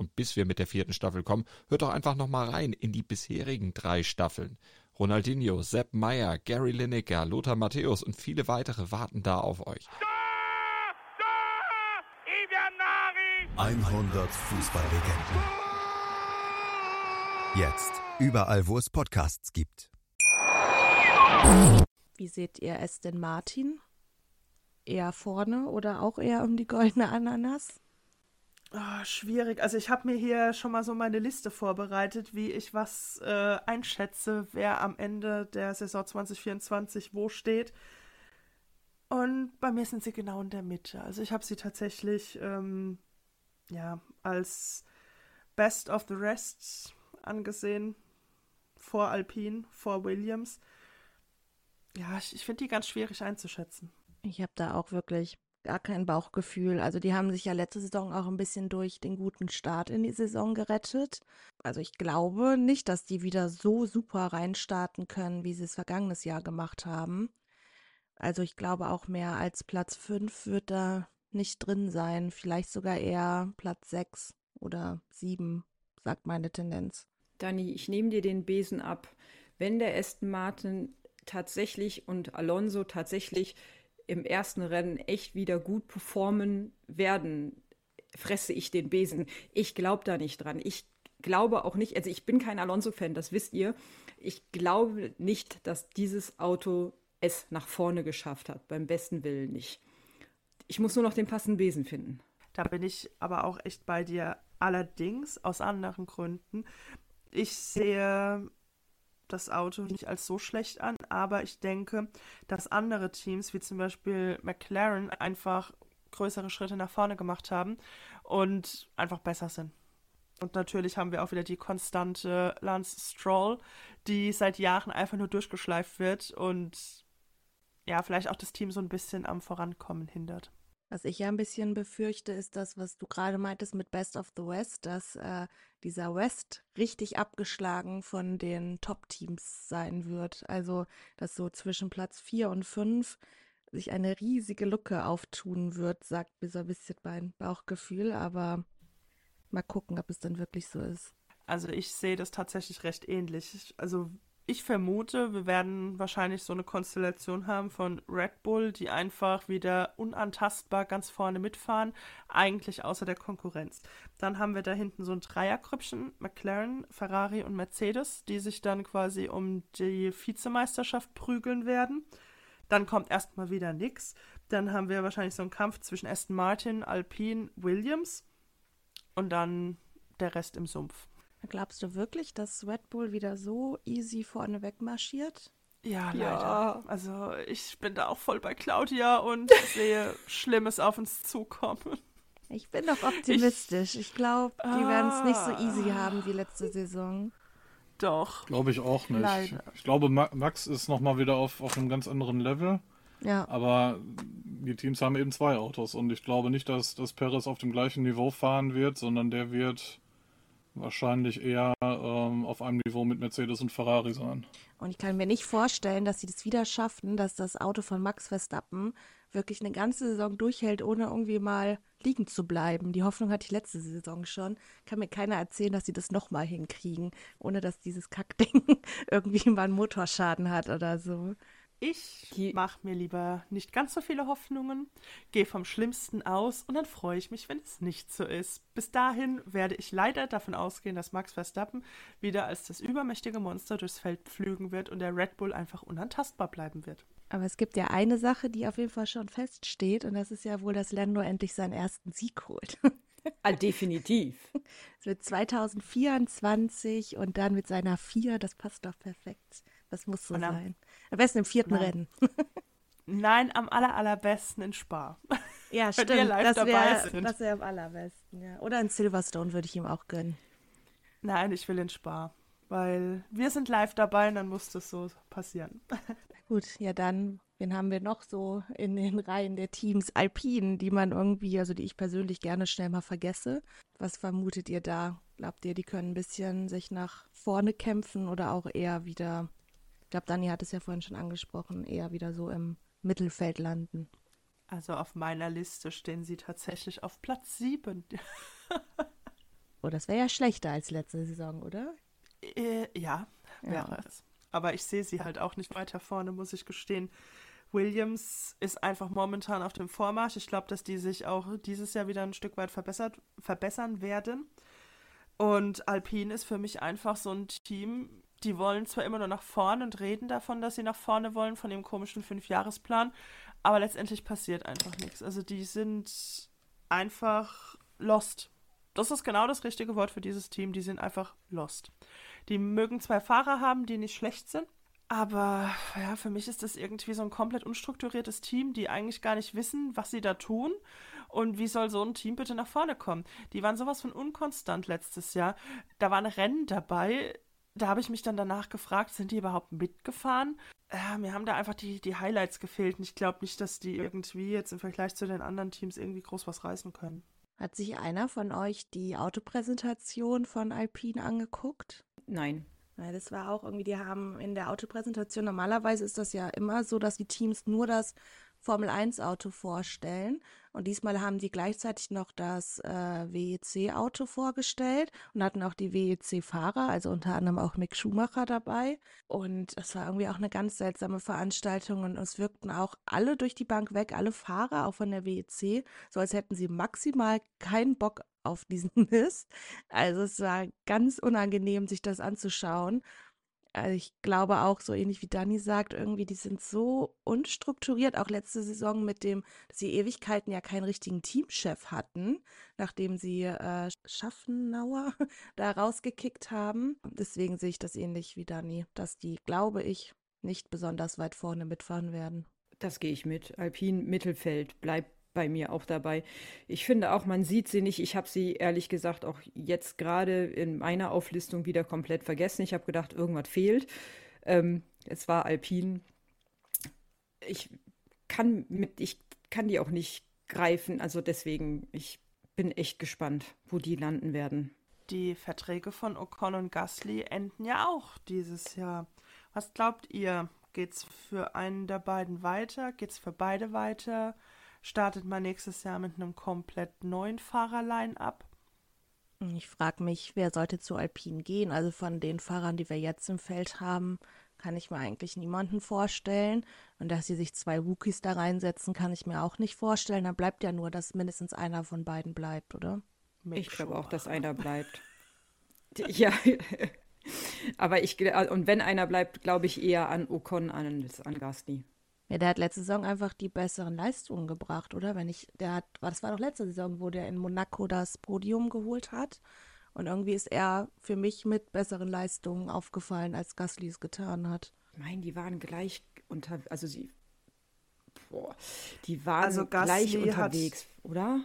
Und bis wir mit der vierten Staffel kommen, hört doch einfach noch mal rein in die bisherigen drei Staffeln. Ronaldinho, Sepp Meyer, Gary Lineker, Lothar Matthäus und viele weitere warten da auf euch. 100 Fußballlegenden. Jetzt überall, wo es Podcasts gibt. Wie seht ihr Aston Martin? Eher vorne oder auch eher um die goldene Ananas? Oh, schwierig. Also ich habe mir hier schon mal so meine Liste vorbereitet, wie ich was äh, einschätze, wer am Ende der Saison 2024 wo steht. Und bei mir sind sie genau in der Mitte. Also ich habe sie tatsächlich ähm, ja als Best of the Rest angesehen. Vor Alpine, vor Williams. Ja, ich, ich finde die ganz schwierig einzuschätzen. Ich habe da auch wirklich gar kein Bauchgefühl. Also die haben sich ja letzte Saison auch ein bisschen durch den guten Start in die Saison gerettet. Also ich glaube nicht, dass die wieder so super reinstarten können, wie sie es vergangenes Jahr gemacht haben. Also ich glaube auch mehr als Platz 5 wird da nicht drin sein. Vielleicht sogar eher Platz 6 oder 7, sagt meine Tendenz. Dani, ich nehme dir den Besen ab. Wenn der Aston Martin tatsächlich und Alonso tatsächlich im ersten Rennen echt wieder gut performen werden, fresse ich den Besen. Ich glaube da nicht dran. Ich glaube auch nicht, also ich bin kein Alonso-Fan, das wisst ihr. Ich glaube nicht, dass dieses Auto es nach vorne geschafft hat, beim besten Willen nicht. Ich muss nur noch den passenden Besen finden. Da bin ich aber auch echt bei dir. Allerdings aus anderen Gründen. Ich sehe das Auto nicht als so schlecht an, aber ich denke, dass andere Teams, wie zum Beispiel McLaren, einfach größere Schritte nach vorne gemacht haben und einfach besser sind. Und natürlich haben wir auch wieder die konstante Lance Stroll, die seit Jahren einfach nur durchgeschleift wird und ja, vielleicht auch das Team so ein bisschen am Vorankommen hindert. Was ich ja ein bisschen befürchte, ist das, was du gerade meintest mit Best of the West, dass äh, dieser West richtig abgeschlagen von den Top-Teams sein wird. Also, dass so zwischen Platz 4 und 5 sich eine riesige Lücke auftun wird, sagt mir so ein bisschen mein Bauchgefühl, aber mal gucken, ob es dann wirklich so ist. Also ich sehe das tatsächlich recht ähnlich. Also ich vermute, wir werden wahrscheinlich so eine Konstellation haben von Red Bull, die einfach wieder unantastbar ganz vorne mitfahren, eigentlich außer der Konkurrenz. Dann haben wir da hinten so ein Dreierkrüppchen, McLaren, Ferrari und Mercedes, die sich dann quasi um die Vizemeisterschaft prügeln werden. Dann kommt erstmal wieder nix. Dann haben wir wahrscheinlich so einen Kampf zwischen Aston Martin, Alpine, Williams und dann der Rest im Sumpf. Glaubst du wirklich, dass Red Bull wieder so easy vorne wegmarschiert? Ja, leider. Ja. Also ich bin da auch voll bei Claudia und sehe Schlimmes auf uns zukommen. Ich bin doch optimistisch. Ich, ich glaube, die ah, werden es nicht so easy haben wie letzte Saison. Doch. Glaube ich auch nicht. Leider. Ich glaube, Max ist nochmal wieder auf, auf einem ganz anderen Level. Ja. Aber die Teams haben eben zwei Autos und ich glaube nicht, dass, dass Perez auf dem gleichen Niveau fahren wird, sondern der wird wahrscheinlich eher ähm, auf einem Niveau mit Mercedes und Ferrari sein. Und ich kann mir nicht vorstellen, dass sie das wieder schaffen, dass das Auto von Max Verstappen wirklich eine ganze Saison durchhält, ohne irgendwie mal liegen zu bleiben. Die Hoffnung hatte ich letzte Saison schon. Kann mir keiner erzählen, dass sie das nochmal hinkriegen, ohne dass dieses Kackding irgendwie mal einen Motorschaden hat oder so. Ich mache mir lieber nicht ganz so viele Hoffnungen, gehe vom Schlimmsten aus und dann freue ich mich, wenn es nicht so ist. Bis dahin werde ich leider davon ausgehen, dass Max Verstappen wieder als das übermächtige Monster durchs Feld pflügen wird und der Red Bull einfach unantastbar bleiben wird. Aber es gibt ja eine Sache, die auf jeden Fall schon feststeht und das ist ja wohl, dass Lando endlich seinen ersten Sieg holt. Ah, definitiv. Es wird 2024 und dann mit seiner 4, das passt doch perfekt. Das muss so sein. Am besten im vierten Nein. Rennen. Nein, am aller, allerbesten in Spa. Ja, stimmt. das wäre wär am allerbesten, ja. Oder in Silverstone würde ich ihm auch gönnen. Nein, ich will in Spa. Weil wir sind live dabei und dann muss das so passieren. Gut, ja dann, wen haben wir noch so in den Reihen der Teams Alpinen, die man irgendwie, also die ich persönlich gerne schnell mal vergesse. Was vermutet ihr da? Glaubt ihr, die können ein bisschen sich nach vorne kämpfen oder auch eher wieder ich glaube, Dani hat es ja vorhin schon angesprochen, eher wieder so im Mittelfeld landen. Also auf meiner Liste stehen sie tatsächlich auf Platz 7. oh, das wäre ja schlechter als letzte Saison, oder? Äh, ja, wäre ja. es. aber ich sehe sie halt auch nicht weiter vorne, muss ich gestehen. Williams ist einfach momentan auf dem Vormarsch. Ich glaube, dass die sich auch dieses Jahr wieder ein Stück weit verbessert, verbessern werden. Und Alpine ist für mich einfach so ein Team, die wollen zwar immer nur nach vorne und reden davon, dass sie nach vorne wollen, von dem komischen Fünfjahresplan, aber letztendlich passiert einfach nichts. Also die sind einfach lost. Das ist genau das richtige Wort für dieses Team. Die sind einfach lost. Die mögen zwei Fahrer haben, die nicht schlecht sind. Aber ja, für mich ist das irgendwie so ein komplett unstrukturiertes Team, die eigentlich gar nicht wissen, was sie da tun. Und wie soll so ein Team bitte nach vorne kommen? Die waren sowas von unkonstant letztes Jahr. Da waren Rennen dabei. Da habe ich mich dann danach gefragt, sind die überhaupt mitgefahren? Ja, mir haben da einfach die, die Highlights gefehlt. Und ich glaube nicht, dass die irgendwie jetzt im Vergleich zu den anderen Teams irgendwie groß was reißen können. Hat sich einer von euch die Autopräsentation von Alpine angeguckt? Nein. Weil das war auch irgendwie, die haben in der Autopräsentation, normalerweise ist das ja immer so, dass die Teams nur das Formel-1-Auto vorstellen. Und diesmal haben die gleichzeitig noch das äh, WEC-Auto vorgestellt und hatten auch die WEC-Fahrer, also unter anderem auch Mick Schumacher dabei. Und es war irgendwie auch eine ganz seltsame Veranstaltung und es wirkten auch alle durch die Bank weg, alle Fahrer, auch von der WEC, so als hätten sie maximal keinen Bock auf diesen Mist. Also es war ganz unangenehm, sich das anzuschauen. Also ich glaube auch, so ähnlich wie Dani sagt, irgendwie, die sind so unstrukturiert. Auch letzte Saison mit dem, dass sie Ewigkeiten ja keinen richtigen Teamchef hatten, nachdem sie äh, Schaffenauer da rausgekickt haben. Deswegen sehe ich das ähnlich wie Dani, dass die, glaube ich, nicht besonders weit vorne mitfahren werden. Das gehe ich mit. Alpin Mittelfeld bleibt bei mir auch dabei. Ich finde auch, man sieht sie nicht. Ich habe sie ehrlich gesagt auch jetzt gerade in meiner Auflistung wieder komplett vergessen. Ich habe gedacht, irgendwas fehlt. Ähm, es war Alpin. Ich kann mit, ich kann die auch nicht greifen. Also deswegen, ich bin echt gespannt, wo die landen werden. Die Verträge von Ocon und Gasly enden ja auch dieses Jahr. Was glaubt ihr? Geht's für einen der beiden weiter? Geht's für beide weiter? Startet man nächstes Jahr mit einem komplett neuen Fahrerline ab. Ich frage mich, wer sollte zu Alpine gehen? Also von den Fahrern, die wir jetzt im Feld haben, kann ich mir eigentlich niemanden vorstellen. Und dass sie sich zwei Rookies da reinsetzen, kann ich mir auch nicht vorstellen. Dann bleibt ja nur, dass mindestens einer von beiden bleibt, oder? Mick ich glaube auch, dass einer bleibt. ja. Aber ich, und wenn einer bleibt, glaube ich eher an Ocon als an Gasly. Ja, der hat letzte Saison einfach die besseren Leistungen gebracht, oder? Wenn ich, der hat, das war doch letzte Saison, wo der in Monaco das Podium geholt hat. Und irgendwie ist er für mich mit besseren Leistungen aufgefallen, als Gasly es getan hat. Ich meine, die waren gleich unter, also sie, boah, die waren also gleich unterwegs, hat, oder?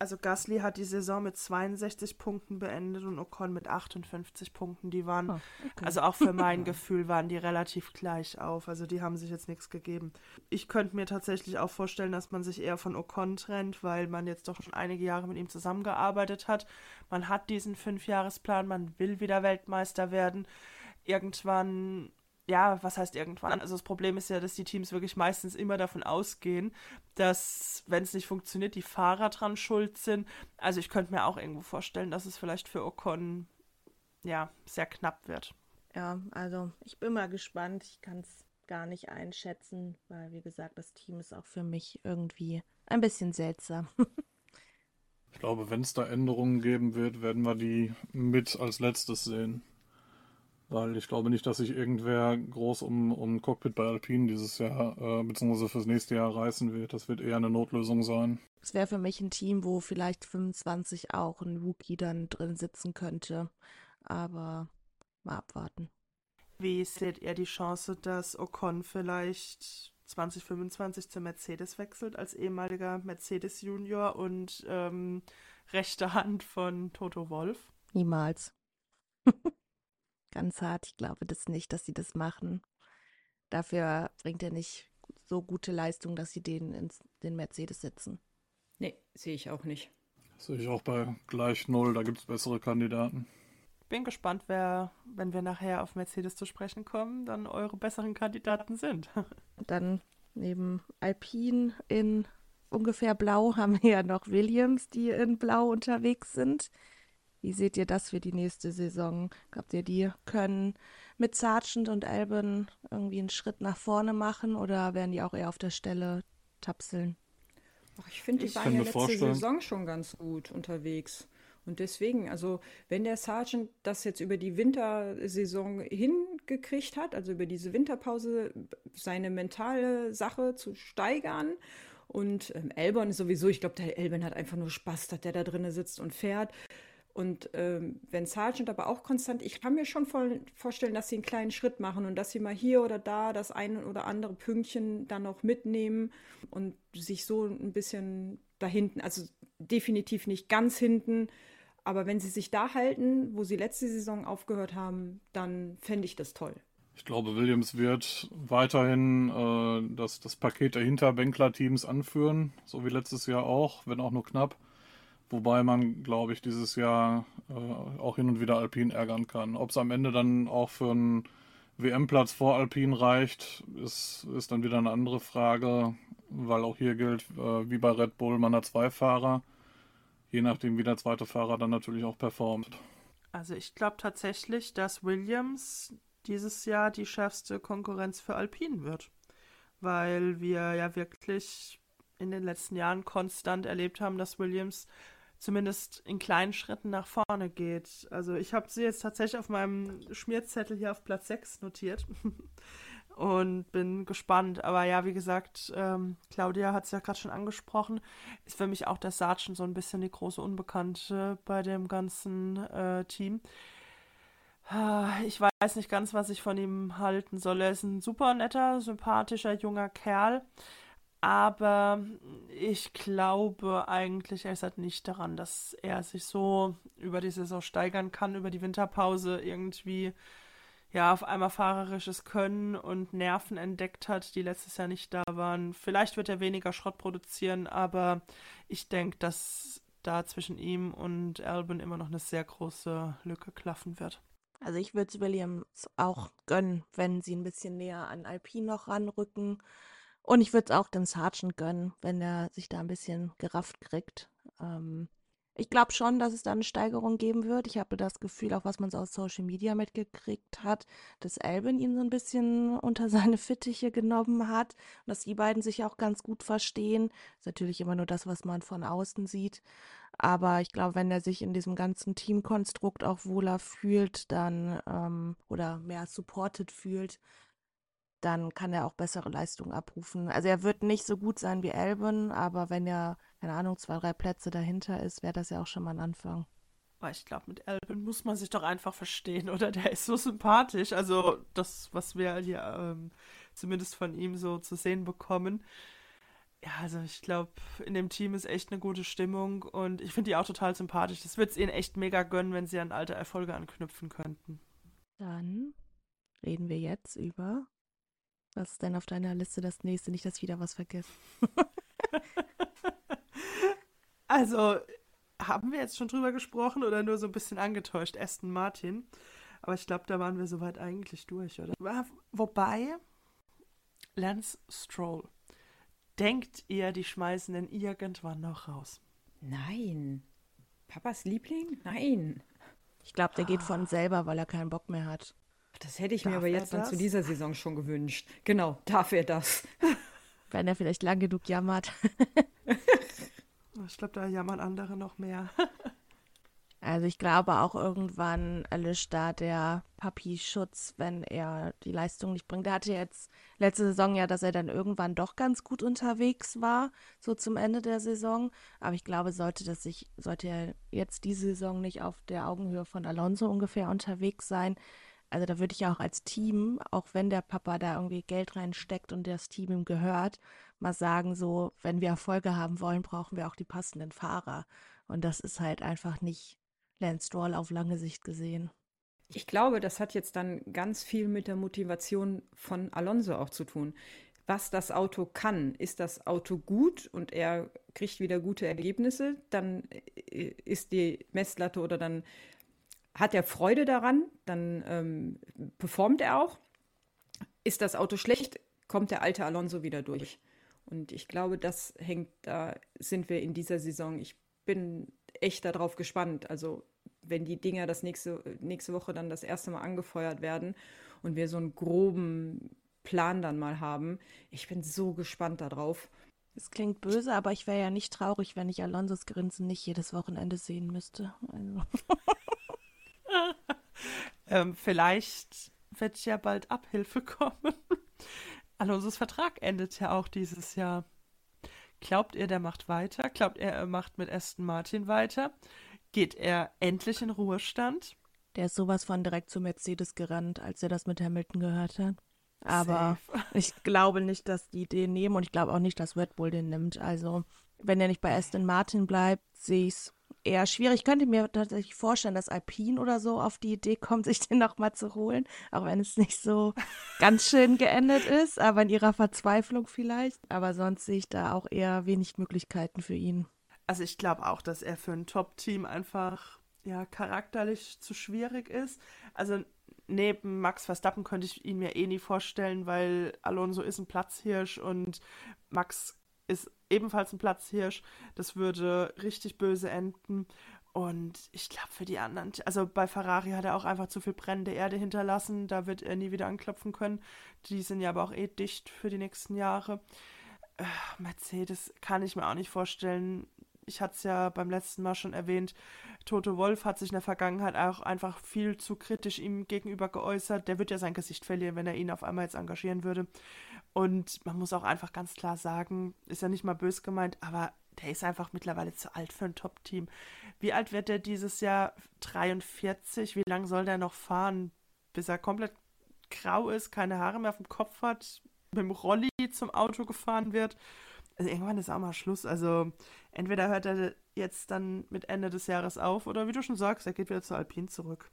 Also Gasly hat die Saison mit 62 Punkten beendet und Ocon mit 58 Punkten. Die waren, oh, okay. also auch für mein Gefühl, waren die relativ gleich auf. Also die haben sich jetzt nichts gegeben. Ich könnte mir tatsächlich auch vorstellen, dass man sich eher von Ocon trennt, weil man jetzt doch schon einige Jahre mit ihm zusammengearbeitet hat. Man hat diesen Fünfjahresplan, man will wieder Weltmeister werden. Irgendwann ja, was heißt irgendwann? Also das Problem ist ja, dass die Teams wirklich meistens immer davon ausgehen, dass, wenn es nicht funktioniert, die Fahrer dran schuld sind. Also ich könnte mir auch irgendwo vorstellen, dass es vielleicht für Ocon ja sehr knapp wird. Ja, also ich bin mal gespannt. Ich kann es gar nicht einschätzen, weil wie gesagt, das Team ist auch für mich irgendwie ein bisschen seltsam. ich glaube, wenn es da Änderungen geben wird, werden wir die mit als letztes sehen. Weil ich glaube nicht, dass sich irgendwer groß um, um Cockpit bei Alpine dieses Jahr äh, beziehungsweise fürs nächste Jahr reißen wird. Das wird eher eine Notlösung sein. Es wäre für mich ein Team, wo vielleicht 25 auch ein Rookie dann drin sitzen könnte. Aber mal abwarten. Wie seht ihr die Chance, dass Ocon vielleicht 2025 zur Mercedes wechselt als ehemaliger Mercedes Junior und ähm, rechte Hand von Toto Wolf? Niemals. ganz hart. Ich glaube das nicht, dass sie das machen. Dafür bringt er nicht so gute Leistung, dass sie den in den Mercedes setzen. Nee, sehe ich auch nicht. sehe ich auch bei gleich null, da gibt es bessere Kandidaten. Bin gespannt, wer, wenn wir nachher auf Mercedes zu sprechen kommen, dann eure besseren Kandidaten sind. dann neben Alpine in ungefähr blau haben wir ja noch Williams, die in blau unterwegs sind. Wie seht ihr das für die nächste Saison? Glaubt ihr, die können mit Sargent und Albin irgendwie einen Schritt nach vorne machen oder werden die auch eher auf der Stelle tapseln? Ach, ich finde, die Ich waren ja letzte vorstellen- Saison schon ganz gut unterwegs. Und deswegen, also wenn der Sergeant das jetzt über die Wintersaison hingekriegt hat, also über diese Winterpause, seine mentale Sache zu steigern und ähm, Elbon ist sowieso, ich glaube, der Elbon hat einfach nur Spaß, dass der da drinnen sitzt und fährt. Und ähm, wenn Sargent aber auch konstant, ich kann mir schon voll, vorstellen, dass sie einen kleinen Schritt machen und dass sie mal hier oder da das eine oder andere Pünktchen dann noch mitnehmen und sich so ein bisschen da hinten, also definitiv nicht ganz hinten, aber wenn sie sich da halten, wo sie letzte Saison aufgehört haben, dann fände ich das toll. Ich glaube, Williams wird weiterhin äh, das, das Paket der Hinterbänkler-Teams anführen, so wie letztes Jahr auch, wenn auch nur knapp. Wobei man, glaube ich, dieses Jahr äh, auch hin und wieder Alpin ärgern kann. Ob es am Ende dann auch für einen WM-Platz vor Alpin reicht, ist, ist dann wieder eine andere Frage, weil auch hier gilt, äh, wie bei Red Bull, man hat zwei Fahrer. Je nachdem, wie der zweite Fahrer dann natürlich auch performt. Also ich glaube tatsächlich, dass Williams dieses Jahr die schärfste Konkurrenz für Alpine wird. Weil wir ja wirklich in den letzten Jahren konstant erlebt haben, dass Williams zumindest in kleinen Schritten nach vorne geht. Also ich habe sie jetzt tatsächlich auf meinem Schmierzettel hier auf Platz 6 notiert und bin gespannt. Aber ja, wie gesagt, ähm, Claudia hat es ja gerade schon angesprochen, ist für mich auch der Sargent so ein bisschen die große Unbekannte bei dem ganzen äh, Team. Ah, Ich weiß nicht ganz, was ich von ihm halten soll. Er ist ein super netter, sympathischer junger Kerl. Aber ich glaube eigentlich ehrlich gesagt nicht daran, dass er sich so über die Saison steigern kann, über die Winterpause irgendwie ja auf einmal fahrerisches Können und Nerven entdeckt hat, die letztes Jahr nicht da waren. Vielleicht wird er weniger Schrott produzieren, aber ich denke, dass da zwischen ihm und Albin immer noch eine sehr große Lücke klaffen wird. Also ich würde es Williams auch gönnen, wenn sie ein bisschen näher an Alpine noch ranrücken. Und ich würde es auch dem Sargent gönnen, wenn er sich da ein bisschen gerafft kriegt. Ähm, ich glaube schon, dass es da eine Steigerung geben wird. Ich habe das Gefühl, auch was man so aus Social Media mitgekriegt hat, dass Albin ihn so ein bisschen unter seine Fittiche genommen hat und dass die beiden sich auch ganz gut verstehen. Ist natürlich immer nur das, was man von außen sieht. Aber ich glaube, wenn er sich in diesem ganzen Teamkonstrukt auch wohler fühlt, dann ähm, oder mehr supported fühlt, dann kann er auch bessere Leistungen abrufen. Also er wird nicht so gut sein wie Albin, aber wenn er, keine Ahnung, zwei, drei Plätze dahinter ist, wäre das ja auch schon mal ein Anfang. Aber ich glaube, mit Albin muss man sich doch einfach verstehen, oder? Der ist so sympathisch. Also das, was wir hier ähm, zumindest von ihm so zu sehen bekommen. Ja, also ich glaube, in dem Team ist echt eine gute Stimmung und ich finde die auch total sympathisch. Das würde es ihnen echt mega gönnen, wenn sie an alte Erfolge anknüpfen könnten. Dann reden wir jetzt über. Was ist denn auf deiner Liste das nächste? Nicht, dass ich wieder was vergesse. Also, haben wir jetzt schon drüber gesprochen oder nur so ein bisschen angetäuscht? Aston Martin. Aber ich glaube, da waren wir soweit eigentlich durch, oder? Wobei, Lance Stroll. Denkt ihr, die schmeißen den irgendwann noch raus? Nein. Papas Liebling? Nein. Ich glaube, der geht von selber, weil er keinen Bock mehr hat. Das hätte ich mir Darf aber er jetzt dann zu dieser Saison schon gewünscht. Genau, darf er das. Wenn er vielleicht lang genug jammert. Ich glaube, da jammern andere noch mehr. Also ich glaube auch irgendwann erlischt da der Papi-Schutz, wenn er die Leistung nicht bringt. Der hatte jetzt letzte Saison ja, dass er dann irgendwann doch ganz gut unterwegs war, so zum Ende der Saison. Aber ich glaube, sollte das sich, sollte er jetzt diese Saison nicht auf der Augenhöhe von Alonso ungefähr unterwegs sein. Also da würde ich ja auch als Team, auch wenn der Papa da irgendwie Geld reinsteckt und das Team ihm gehört, mal sagen, so, wenn wir Erfolge haben wollen, brauchen wir auch die passenden Fahrer. Und das ist halt einfach nicht Lance Stroll auf lange Sicht gesehen. Ich glaube, das hat jetzt dann ganz viel mit der Motivation von Alonso auch zu tun. Was das Auto kann, ist das Auto gut und er kriegt wieder gute Ergebnisse, dann äh, ist die Messlatte oder dann hat er Freude daran, dann ähm, performt er auch. Ist das Auto schlecht, kommt der alte Alonso wieder durch. Und ich glaube, das hängt, da sind wir in dieser Saison. Ich bin echt darauf gespannt. Also wenn die Dinger das nächste, nächste Woche dann das erste Mal angefeuert werden und wir so einen groben Plan dann mal haben. Ich bin so gespannt darauf. Es klingt böse, aber ich wäre ja nicht traurig, wenn ich Alonsos Grinsen nicht jedes Wochenende sehen müsste. Also. ähm, vielleicht wird ja bald Abhilfe kommen. Alonsos Vertrag endet ja auch dieses Jahr. Glaubt ihr, der macht weiter? Glaubt er, er macht mit Aston Martin weiter? Geht er endlich in Ruhestand? Der ist sowas von direkt zu Mercedes gerannt, als er das mit Hamilton gehört hat. Aber Safe. ich glaube nicht, dass die den nehmen und ich glaube auch nicht, dass Red Bull den nimmt. Also, wenn er nicht bei Aston Martin bleibt, sehe ich es eher schwierig. Ich könnte mir tatsächlich vorstellen, dass Alpine oder so auf die Idee kommt, sich den nochmal zu holen, auch wenn es nicht so ganz schön geendet ist, aber in ihrer Verzweiflung vielleicht. Aber sonst sehe ich da auch eher wenig Möglichkeiten für ihn. Also ich glaube auch, dass er für ein Top-Team einfach ja charakterlich zu schwierig ist. Also neben Max Verstappen könnte ich ihn mir eh nie vorstellen, weil Alonso ist ein Platzhirsch und Max ist ebenfalls ein Platzhirsch. Das würde richtig böse enden. Und ich glaube, für die anderen, also bei Ferrari hat er auch einfach zu viel brennende Erde hinterlassen. Da wird er nie wieder anklopfen können. Die sind ja aber auch eh dicht für die nächsten Jahre. Äh, Mercedes kann ich mir auch nicht vorstellen. Ich hatte es ja beim letzten Mal schon erwähnt. Toto Wolf hat sich in der Vergangenheit auch einfach viel zu kritisch ihm gegenüber geäußert. Der wird ja sein Gesicht verlieren, wenn er ihn auf einmal jetzt engagieren würde. Und man muss auch einfach ganz klar sagen, ist ja nicht mal bös gemeint, aber der ist einfach mittlerweile zu alt für ein Top-Team. Wie alt wird der dieses Jahr? 43. Wie lange soll der noch fahren, bis er komplett grau ist, keine Haare mehr auf dem Kopf hat, mit dem Rolli zum Auto gefahren wird? Also irgendwann ist auch mal Schluss. Also entweder hört er jetzt dann mit Ende des Jahres auf oder wie du schon sagst, er geht wieder zu Alpine zurück.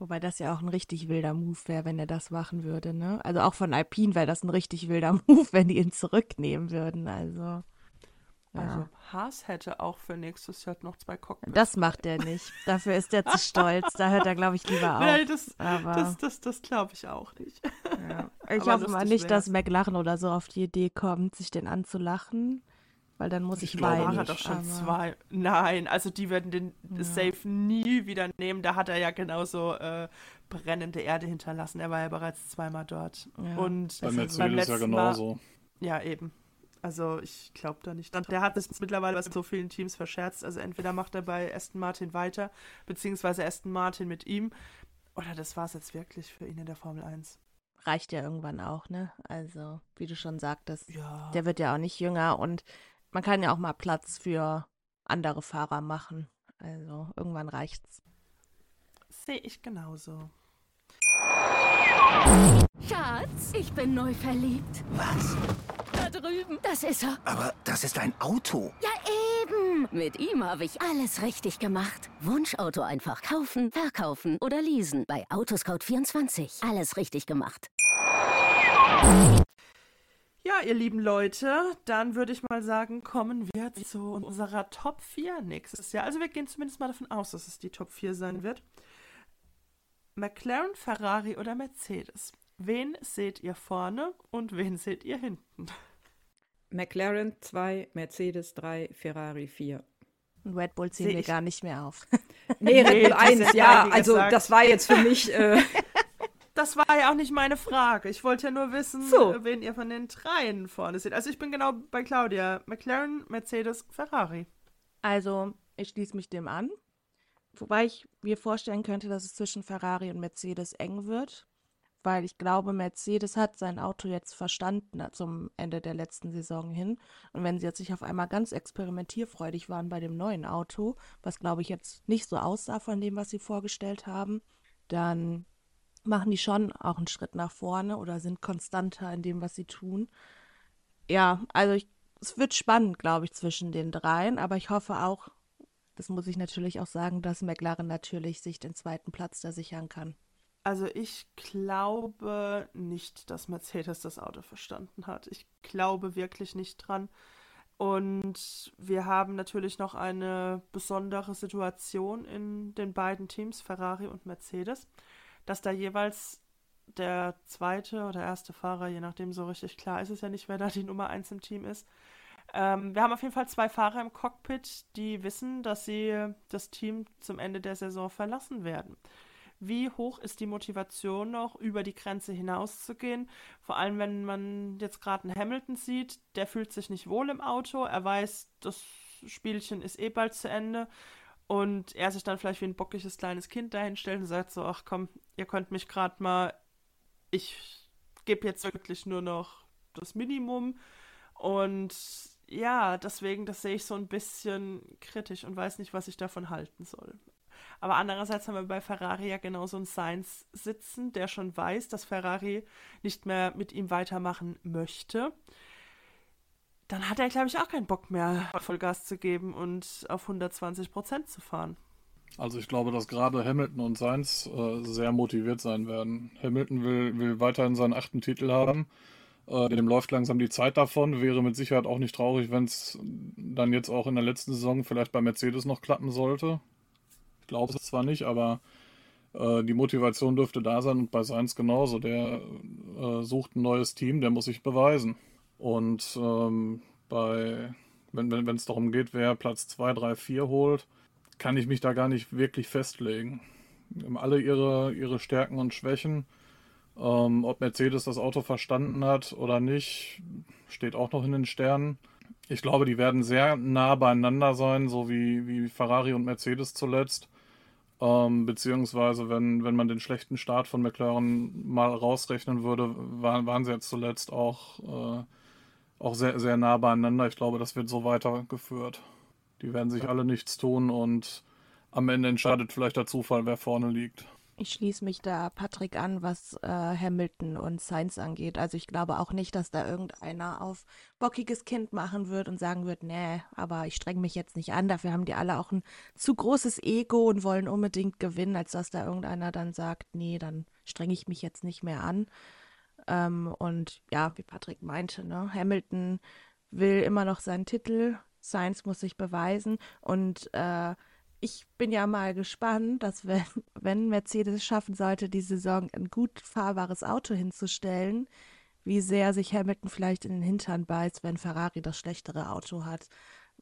Wobei das ja auch ein richtig wilder Move wäre, wenn er das machen würde, ne? Also auch von Alpine wäre das ein richtig wilder Move, wenn die ihn zurücknehmen würden. Also. Ja. Also Haas hätte auch für nächstes Jahr noch zwei Cockpits. Das macht er nicht. Dafür ist er zu stolz. Da hört er, glaube ich, lieber auf. Nein, das, das, das, das glaube ich auch nicht. Ja. Ich Aber hoffe mal nicht, wär's. dass McLaren oder so auf die Idee kommt, sich den anzulachen weil dann muss ich, ich weinen. hat doch schon aber... zwei. Nein, also die werden den ja. Safe nie wieder nehmen. Da hat er ja genauso äh, brennende Erde hinterlassen. Er war ja bereits zweimal dort. Ja, Und bei Mercedes ja genauso. Mal, ja, eben. Also ich glaube da nicht. Der hat es mittlerweile bei so vielen Teams verscherzt. Also entweder macht er bei Aston Martin weiter, beziehungsweise Aston Martin mit ihm. Oder das war es jetzt wirklich für ihn in der Formel 1 reicht ja irgendwann auch, ne? Also, wie du schon sagtest, ja. der wird ja auch nicht jünger und man kann ja auch mal Platz für andere Fahrer machen. Also irgendwann reicht's. Sehe ich genauso. Schatz, ich bin neu verliebt. Was? Da drüben. Das ist er. Aber das ist ein Auto. Ja, eben. Mit ihm habe ich alles richtig gemacht. Wunschauto einfach kaufen, verkaufen oder leasen. Bei Autoscout24. Alles richtig gemacht. Ja, ihr lieben Leute, dann würde ich mal sagen, kommen wir zu unserer Top 4 nächstes Jahr. Also wir gehen zumindest mal davon aus, dass es die Top 4 sein wird. McLaren, Ferrari oder Mercedes? Wen seht ihr vorne und wen seht ihr hinten? McLaren 2, Mercedes 3, Ferrari 4. Und Red Bull ziehen wir gar nicht mehr auf. Nee, Red Bull 1, ja. Also das war jetzt für mich äh, das war ja auch nicht meine Frage. Ich wollte ja nur wissen, so. wen ihr von den dreien vorne seht. Also ich bin genau bei Claudia. McLaren, Mercedes, Ferrari. Also, ich schließe mich dem an. Wobei ich mir vorstellen könnte, dass es zwischen Ferrari und Mercedes eng wird. Weil ich glaube, Mercedes hat sein Auto jetzt verstanden zum Ende der letzten Saison hin. Und wenn sie jetzt sich auf einmal ganz experimentierfreudig waren bei dem neuen Auto, was glaube ich jetzt nicht so aussah von dem, was sie vorgestellt haben, dann machen die schon auch einen Schritt nach vorne oder sind konstanter in dem, was sie tun. Ja, also ich, es wird spannend, glaube ich, zwischen den dreien, aber ich hoffe auch, das muss ich natürlich auch sagen, dass McLaren natürlich sich den zweiten Platz da sichern kann. Also ich glaube nicht, dass Mercedes das Auto verstanden hat. Ich glaube wirklich nicht dran. Und wir haben natürlich noch eine besondere Situation in den beiden Teams, Ferrari und Mercedes dass da jeweils der zweite oder erste Fahrer, je nachdem so richtig klar ist es ja nicht, wer da die Nummer eins im Team ist, Ähm, wir haben auf jeden Fall zwei Fahrer im Cockpit, die wissen, dass sie das Team zum Ende der Saison verlassen werden. Wie hoch ist die Motivation noch, über die Grenze hinauszugehen? Vor allem, wenn man jetzt gerade einen Hamilton sieht, der fühlt sich nicht wohl im Auto, er weiß, das Spielchen ist eh bald zu Ende und er sich dann vielleicht wie ein bockiges kleines Kind dahinstellt und sagt so, ach komm, ihr könnt mich gerade mal, ich gebe jetzt wirklich nur noch das Minimum und ja, deswegen, das sehe ich so ein bisschen kritisch und weiß nicht, was ich davon halten soll. Aber andererseits haben wir bei Ferrari ja genauso einen Sainz sitzen, der schon weiß, dass Ferrari nicht mehr mit ihm weitermachen möchte. Dann hat er, glaube ich, auch keinen Bock mehr, Vollgas zu geben und auf 120 Prozent zu fahren. Also ich glaube, dass gerade Hamilton und Sainz äh, sehr motiviert sein werden. Hamilton will, will weiterhin seinen achten Titel haben. Äh, dem läuft langsam die Zeit davon. Wäre mit Sicherheit auch nicht traurig, wenn es dann jetzt auch in der letzten Saison vielleicht bei Mercedes noch klappen sollte glaube es zwar nicht, aber äh, die Motivation dürfte da sein und bei Sainz genauso. Der äh, sucht ein neues Team, der muss sich beweisen. Und ähm, bei, wenn es wenn, darum geht, wer Platz 2, 3, 4 holt, kann ich mich da gar nicht wirklich festlegen. Haben alle ihre, ihre Stärken und Schwächen. Ähm, ob Mercedes das Auto verstanden hat oder nicht, steht auch noch in den Sternen. Ich glaube, die werden sehr nah beieinander sein, so wie, wie Ferrari und Mercedes zuletzt. Ähm, beziehungsweise, wenn, wenn man den schlechten Start von McLaren mal rausrechnen würde, waren, waren sie jetzt zuletzt auch, äh, auch sehr, sehr nah beieinander. Ich glaube, das wird so weitergeführt. Die werden sich alle nichts tun und am Ende entscheidet vielleicht der Zufall, wer vorne liegt. Ich schließe mich da Patrick an, was äh, Hamilton und Sainz angeht. Also ich glaube auch nicht, dass da irgendeiner auf bockiges Kind machen wird und sagen wird, nee, aber ich streng mich jetzt nicht an. Dafür haben die alle auch ein zu großes Ego und wollen unbedingt gewinnen, als dass da irgendeiner dann sagt, nee, dann strenge ich mich jetzt nicht mehr an. Ähm, und ja, wie Patrick meinte, ne, Hamilton will immer noch seinen Titel, Sainz muss sich beweisen und äh, ich bin ja mal gespannt, dass wenn, wenn Mercedes schaffen sollte, die Saison ein gut fahrbares Auto hinzustellen, wie sehr sich Hamilton vielleicht in den Hintern beißt, wenn Ferrari das schlechtere Auto hat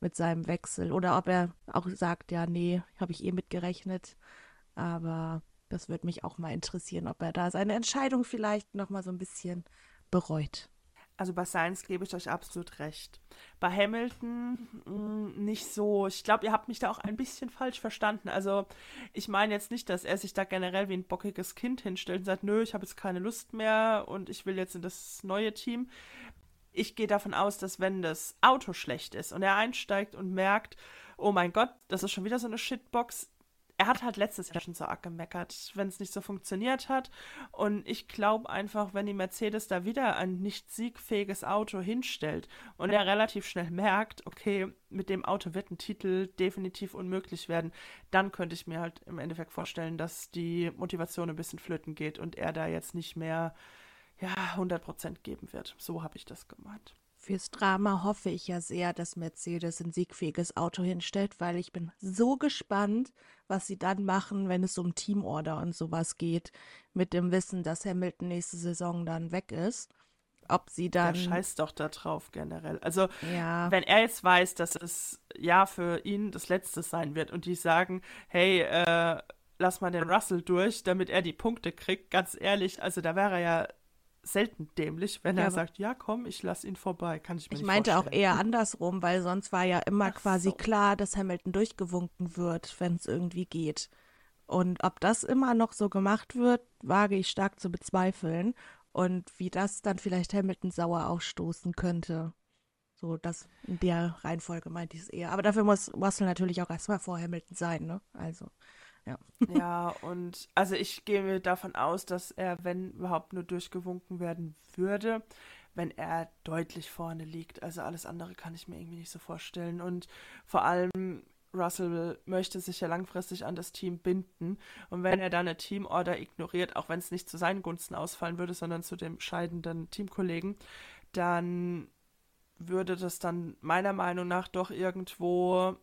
mit seinem Wechsel. Oder ob er auch sagt, ja, nee, habe ich eh mitgerechnet. Aber das würde mich auch mal interessieren, ob er da seine Entscheidung vielleicht nochmal so ein bisschen bereut. Also bei Science gebe ich euch absolut recht. Bei Hamilton mh, mm, nicht so. Ich glaube, ihr habt mich da auch ein bisschen falsch verstanden. Also ich meine jetzt nicht, dass er sich da generell wie ein bockiges Kind hinstellt und sagt, nö, ich habe jetzt keine Lust mehr und ich will jetzt in das neue Team. Ich gehe davon aus, dass wenn das Auto schlecht ist und er einsteigt und merkt, oh mein Gott, das ist schon wieder so eine Shitbox, er hat halt letztes Jahr schon so arg gemeckert, wenn es nicht so funktioniert hat. Und ich glaube einfach, wenn die Mercedes da wieder ein nicht siegfähiges Auto hinstellt und er relativ schnell merkt, okay, mit dem Auto wird ein Titel definitiv unmöglich werden, dann könnte ich mir halt im Endeffekt vorstellen, dass die Motivation ein bisschen flöten geht und er da jetzt nicht mehr ja, 100% geben wird. So habe ich das gemeint. Fürs Drama hoffe ich ja sehr, dass Mercedes ein siegfähiges Auto hinstellt, weil ich bin so gespannt, was sie dann machen, wenn es um Teamorder und sowas geht, mit dem Wissen, dass Hamilton nächste Saison dann weg ist. Ob sie dann. Der scheißt doch da drauf generell. Also, ja. wenn er jetzt weiß, dass es ja für ihn das letzte sein wird und die sagen, hey, äh, lass mal den Russell durch, damit er die Punkte kriegt, ganz ehrlich, also da wäre er ja selten dämlich, wenn ja, er sagt, ja komm, ich lass ihn vorbei. Kann ich mir Ich nicht meinte vorstellen. auch eher andersrum, weil sonst war ja immer Ach quasi so. klar, dass Hamilton durchgewunken wird, wenn es irgendwie geht. Und ob das immer noch so gemacht wird, wage ich stark zu bezweifeln. Und wie das dann vielleicht Hamilton sauer ausstoßen könnte. So, das in der Reihenfolge meinte ich es eher. Aber dafür muss Russell natürlich auch erstmal vor Hamilton sein, ne? Also. Ja. ja, und also ich gehe davon aus, dass er, wenn überhaupt nur durchgewunken werden würde, wenn er deutlich vorne liegt. Also alles andere kann ich mir irgendwie nicht so vorstellen. Und vor allem Russell möchte sich ja langfristig an das Team binden. Und wenn er dann eine Teamorder ignoriert, auch wenn es nicht zu seinen Gunsten ausfallen würde, sondern zu dem scheidenden Teamkollegen, dann würde das dann meiner Meinung nach doch irgendwo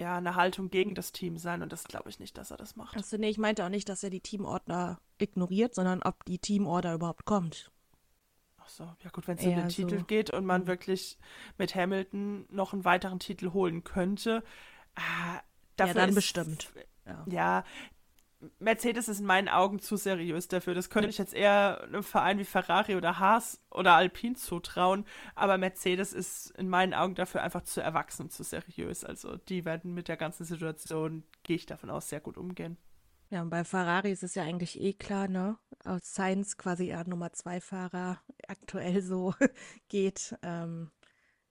ja, eine Haltung gegen das Team sein und das glaube ich nicht, dass er das macht. Also nee, ich meinte auch nicht, dass er die Teamordner ignoriert, sondern ob die Teamorder überhaupt kommt. Ach so, ja gut, wenn es um den Eher Titel so. geht und man Mhm. wirklich mit Hamilton noch einen weiteren Titel holen könnte, äh, Ja, dafür dann ist, bestimmt. Ja. Ja, Mercedes ist in meinen Augen zu seriös dafür. Das könnte ich jetzt eher einem Verein wie Ferrari oder Haas oder Alpine zutrauen. Aber Mercedes ist in meinen Augen dafür einfach zu erwachsen und zu seriös. Also die werden mit der ganzen Situation, gehe ich davon aus, sehr gut umgehen. Ja, und bei Ferrari ist es ja eigentlich eh klar, ne? Aus Sainz quasi eher Nummer zwei Fahrer aktuell so geht, ähm,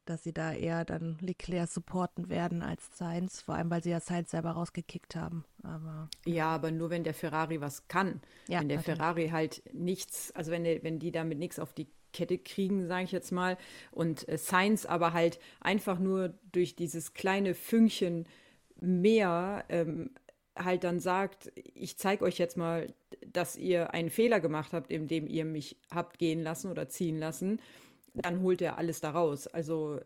dass sie da eher dann Leclerc supporten werden als Sainz, vor allem weil sie ja Sainz selber rausgekickt haben. Aber Ja, aber nur wenn der Ferrari was kann. Ja, wenn der natürlich. Ferrari halt nichts, also wenn, der, wenn die damit nichts auf die Kette kriegen, sage ich jetzt mal, und äh, Sainz aber halt einfach nur durch dieses kleine Fünkchen mehr ähm, halt dann sagt, ich zeige euch jetzt mal, dass ihr einen Fehler gemacht habt, indem ihr mich habt gehen lassen oder ziehen lassen, dann holt er alles da raus. Also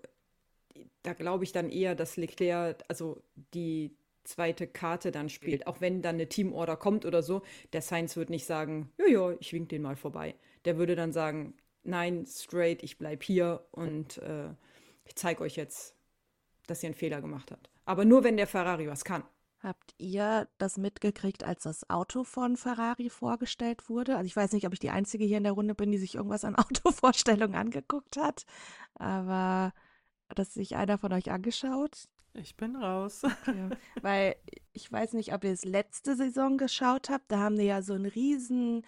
da glaube ich dann eher, dass Leclerc, also die zweite Karte dann spielt. Auch wenn dann eine Teamorder kommt oder so, der Sainz wird nicht sagen, ja, ja, ich wink den mal vorbei. Der würde dann sagen, nein, straight, ich bleib hier und äh, ich zeige euch jetzt, dass ihr einen Fehler gemacht habt. Aber nur, wenn der Ferrari was kann. Habt ihr das mitgekriegt, als das Auto von Ferrari vorgestellt wurde? Also ich weiß nicht, ob ich die Einzige hier in der Runde bin, die sich irgendwas an Autovorstellungen angeguckt hat, aber hat das sich einer von euch angeschaut? Ich bin raus. Ja, weil ich weiß nicht, ob ihr es letzte Saison geschaut habt. Da haben die ja so einen riesen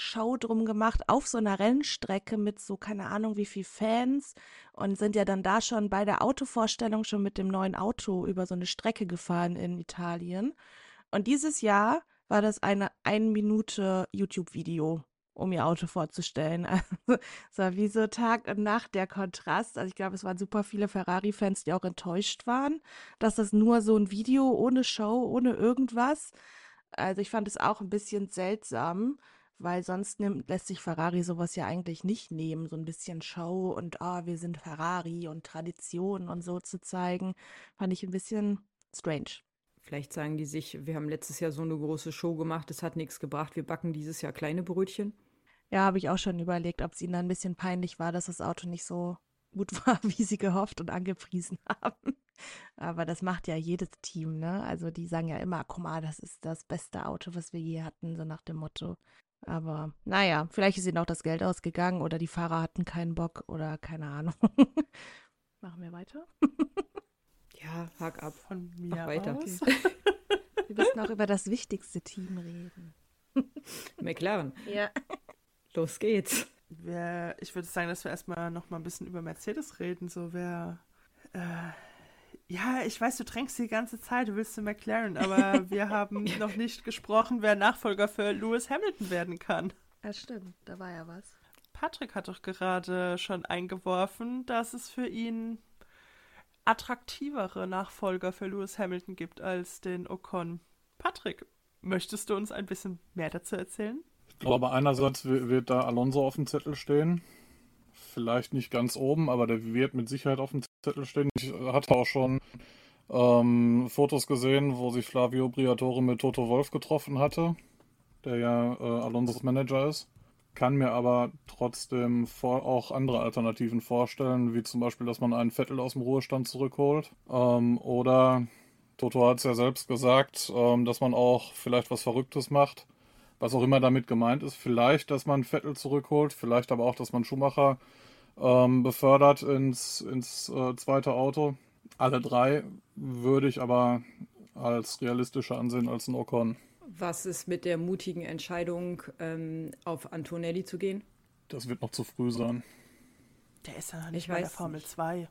Show drum gemacht auf so einer Rennstrecke mit so keine Ahnung wie viel Fans und sind ja dann da schon bei der Autovorstellung schon mit dem neuen Auto über so eine Strecke gefahren in Italien. Und dieses Jahr war das eine ein Minute YouTube-Video, um ihr Auto vorzustellen. Also es war wie so Tag und Nacht der Kontrast. Also ich glaube, es waren super viele Ferrari-Fans, die auch enttäuscht waren dass das nur so ein Video ohne Show, ohne irgendwas. Also ich fand es auch ein bisschen seltsam, weil sonst nimmt, lässt sich Ferrari sowas ja eigentlich nicht nehmen, so ein bisschen Show und ah, wir sind Ferrari und Tradition und so zu zeigen, fand ich ein bisschen strange. Vielleicht sagen die sich, wir haben letztes Jahr so eine große Show gemacht, es hat nichts gebracht, wir backen dieses Jahr kleine Brötchen. Ja, habe ich auch schon überlegt, ob es ihnen dann ein bisschen peinlich war, dass das Auto nicht so gut war, wie sie gehofft und angepriesen haben. Aber das macht ja jedes Team, ne? Also die sagen ja immer, guck mal, das ist das beste Auto, was wir je hatten, so nach dem Motto. Aber naja, vielleicht ist ihnen auch das Geld ausgegangen oder die Fahrer hatten keinen Bock oder keine Ahnung. Machen wir weiter? Ja, hak ab. Von mir Mach weiter. aus. Wir müssen auch über das wichtigste Team reden. McLaren, Ja. los geht's. Wer, ich würde sagen, dass wir erstmal noch mal ein bisschen über Mercedes reden. So, wer. Äh, ja, ich weiß, du drängst die ganze Zeit, du willst zu McLaren, aber wir haben noch nicht gesprochen, wer Nachfolger für Lewis Hamilton werden kann. Ja, stimmt, da war ja was. Patrick hat doch gerade schon eingeworfen, dass es für ihn attraktivere Nachfolger für Lewis Hamilton gibt als den Ocon. Patrick, möchtest du uns ein bisschen mehr dazu erzählen? Ich glaube, einerseits wi- wird da Alonso auf dem Zettel stehen. Vielleicht nicht ganz oben, aber der wird mit Sicherheit auf dem Zettel stehen. Ich hatte auch schon ähm, Fotos gesehen, wo sich Flavio Briatore mit Toto Wolf getroffen hatte, der ja äh, Alonsos Manager ist. Kann mir aber trotzdem auch andere Alternativen vorstellen, wie zum Beispiel, dass man einen Vettel aus dem Ruhestand zurückholt. Ähm, oder Toto hat es ja selbst gesagt, ähm, dass man auch vielleicht was Verrücktes macht. Was auch immer damit gemeint ist. Vielleicht, dass man Vettel zurückholt, vielleicht aber auch, dass man Schumacher ähm, befördert ins, ins äh, zweite Auto. Alle drei würde ich aber als realistischer ansehen als ein Ocon. Was ist mit der mutigen Entscheidung, ähm, auf Antonelli zu gehen? Das wird noch zu früh sein. Der ist ja noch nicht Ich bei der weiß Formel nicht. 2.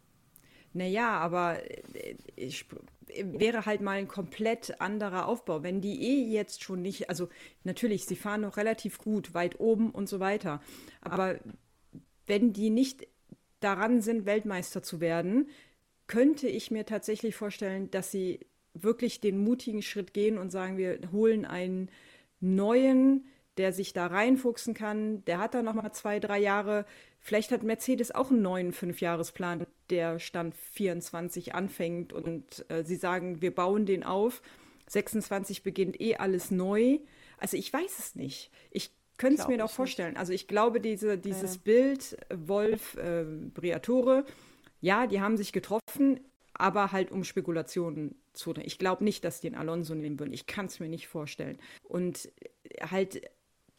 Naja, aber äh, ich, wäre halt mal ein komplett anderer Aufbau. Wenn die eh jetzt schon nicht, also natürlich, sie fahren noch relativ gut, weit oben und so weiter. Aber wenn die nicht daran sind, Weltmeister zu werden, könnte ich mir tatsächlich vorstellen, dass sie wirklich den mutigen Schritt gehen und sagen, wir holen einen neuen, der sich da reinfuchsen kann. Der hat da noch mal zwei, drei Jahre. Vielleicht hat Mercedes auch einen neuen Fünfjahresplan, der Stand 24 anfängt und äh, sie sagen, wir bauen den auf. 26 beginnt eh alles neu. Also ich weiß es nicht. Ich könnte es mir doch vorstellen. Nicht. Also ich glaube, diese, dieses ja. Bild Wolf, äh, Briatore, ja, die haben sich getroffen, aber halt um Spekulationen zu. Ich glaube nicht, dass die den Alonso nehmen würden. Ich kann es mir nicht vorstellen. Und halt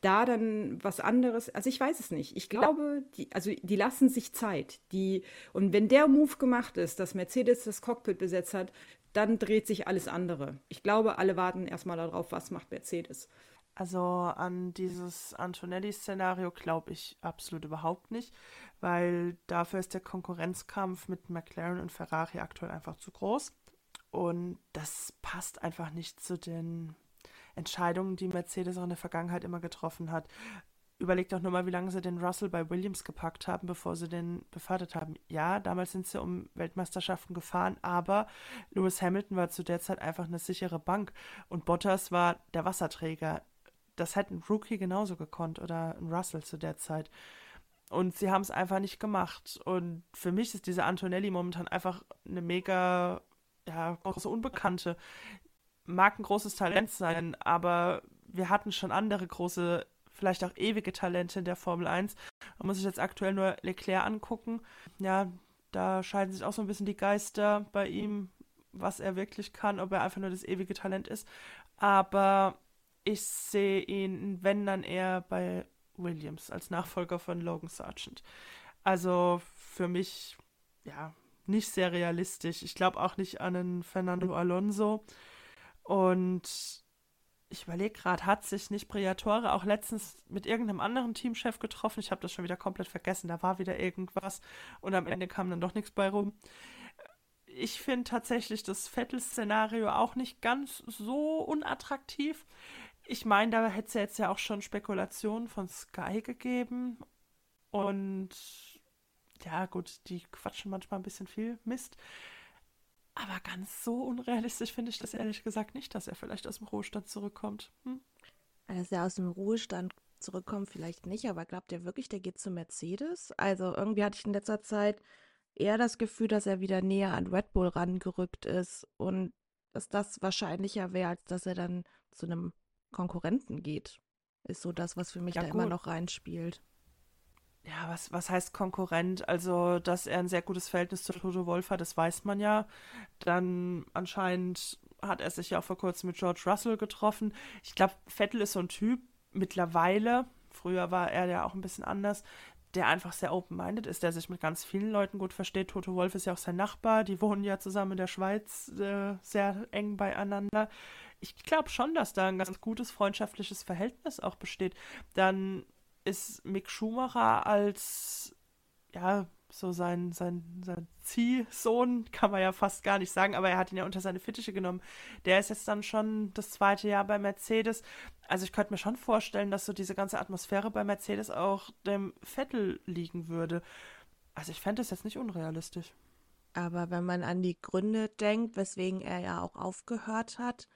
da dann was anderes, also ich weiß es nicht. Ich glaube, die, also die lassen sich Zeit. Die, und wenn der Move gemacht ist, dass Mercedes das Cockpit besetzt hat, dann dreht sich alles andere. Ich glaube, alle warten erstmal darauf, was macht Mercedes. Also an dieses Antonelli-Szenario glaube ich absolut überhaupt nicht, weil dafür ist der Konkurrenzkampf mit McLaren und Ferrari aktuell einfach zu groß. Und das passt einfach nicht zu den Entscheidungen, die Mercedes auch in der Vergangenheit immer getroffen hat. Überlegt doch nur mal, wie lange sie den Russell bei Williams gepackt haben, bevor sie den befördert haben. Ja, damals sind sie um Weltmeisterschaften gefahren, aber Lewis Hamilton war zu der Zeit einfach eine sichere Bank und Bottas war der Wasserträger. Das hätte ein Rookie genauso gekonnt oder ein Russell zu der Zeit. Und sie haben es einfach nicht gemacht. Und für mich ist diese Antonelli momentan einfach eine mega ja, große Unbekannte. Mag ein großes Talent sein, aber wir hatten schon andere große vielleicht auch ewige Talente in der Formel 1. Man muss sich jetzt aktuell nur Leclerc angucken. Ja, da scheiden sich auch so ein bisschen die Geister bei ihm, was er wirklich kann, ob er einfach nur das ewige Talent ist. Aber ich sehe ihn, wenn dann eher bei Williams als Nachfolger von Logan Sargent. Also für mich, ja, nicht sehr realistisch. Ich glaube auch nicht an einen Fernando Alonso. Und ich überlege gerade, hat sich nicht Briatore auch letztens mit irgendeinem anderen Teamchef getroffen? Ich habe das schon wieder komplett vergessen. Da war wieder irgendwas und am Ende kam dann doch nichts bei rum. Ich finde tatsächlich das Vettel-Szenario auch nicht ganz so unattraktiv. Ich meine, da hätte es ja jetzt ja auch schon Spekulationen von Sky gegeben. Und ja, gut, die quatschen manchmal ein bisschen viel Mist. Aber ganz so unrealistisch finde ich das ehrlich gesagt nicht, dass er vielleicht aus dem Ruhestand zurückkommt. Hm? Dass er aus dem Ruhestand zurückkommt, vielleicht nicht, aber glaubt ihr wirklich, der geht zu Mercedes? Also irgendwie hatte ich in letzter Zeit eher das Gefühl, dass er wieder näher an Red Bull rangerückt ist und dass das wahrscheinlicher wäre, als dass er dann zu einem Konkurrenten geht. Ist so das, was für mich ja, da gut. immer noch reinspielt ja, was, was heißt Konkurrent? Also, dass er ein sehr gutes Verhältnis zu Toto Wolf hat, das weiß man ja. Dann anscheinend hat er sich ja auch vor kurzem mit George Russell getroffen. Ich glaube, Vettel ist so ein Typ mittlerweile, früher war er ja auch ein bisschen anders, der einfach sehr open-minded ist, der sich mit ganz vielen Leuten gut versteht. Toto Wolf ist ja auch sein Nachbar, die wohnen ja zusammen in der Schweiz äh, sehr eng beieinander. Ich glaube schon, dass da ein ganz gutes freundschaftliches Verhältnis auch besteht. Dann ist Mick Schumacher als, ja, so sein, sein, sein Ziehsohn, kann man ja fast gar nicht sagen, aber er hat ihn ja unter seine Fittiche genommen. Der ist jetzt dann schon das zweite Jahr bei Mercedes. Also ich könnte mir schon vorstellen, dass so diese ganze Atmosphäre bei Mercedes auch dem Vettel liegen würde. Also ich fände es jetzt nicht unrealistisch. Aber wenn man an die Gründe denkt, weswegen er ja auch aufgehört hat,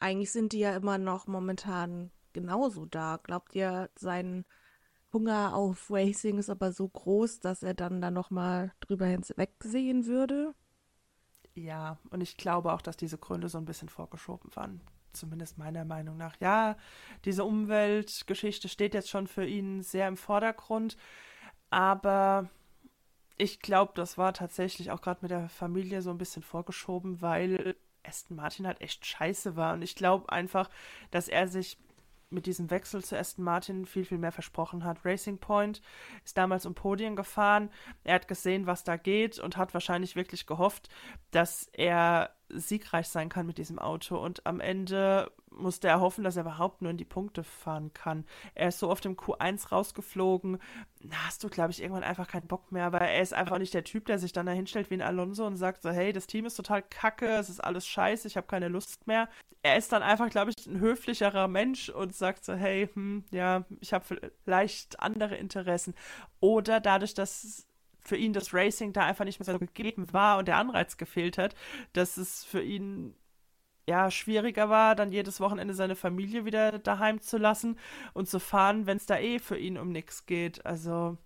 eigentlich sind die ja immer noch momentan genauso da. Glaubt ihr, sein Hunger auf Racing ist aber so groß, dass er dann da nochmal drüber hinwegsehen würde? Ja, und ich glaube auch, dass diese Gründe so ein bisschen vorgeschoben waren. Zumindest meiner Meinung nach. Ja, diese Umweltgeschichte steht jetzt schon für ihn sehr im Vordergrund. Aber ich glaube, das war tatsächlich auch gerade mit der Familie so ein bisschen vorgeschoben, weil Aston Martin halt echt scheiße war. Und ich glaube einfach, dass er sich mit diesem Wechsel zu Aston Martin viel, viel mehr versprochen hat. Racing Point ist damals um Podien gefahren. Er hat gesehen, was da geht und hat wahrscheinlich wirklich gehofft, dass er siegreich sein kann mit diesem Auto. Und am Ende musste er hoffen, dass er überhaupt nur in die Punkte fahren kann. Er ist so oft im Q1 rausgeflogen. Da hast du, glaube ich, irgendwann einfach keinen Bock mehr, weil er ist einfach nicht der Typ, der sich dann da hinstellt wie ein Alonso und sagt so, hey, das Team ist total kacke, es ist alles scheiße, ich habe keine Lust mehr. Er ist dann einfach, glaube ich, ein höflicherer Mensch und sagt so, hey, hm, ja, ich habe vielleicht andere Interessen. Oder dadurch, dass für ihn das Racing da einfach nicht mehr so gegeben war und der Anreiz gefehlt hat, dass es für ihn ja schwieriger war, dann jedes Wochenende seine Familie wieder daheim zu lassen und zu fahren, wenn es da eh für ihn um nichts geht. Also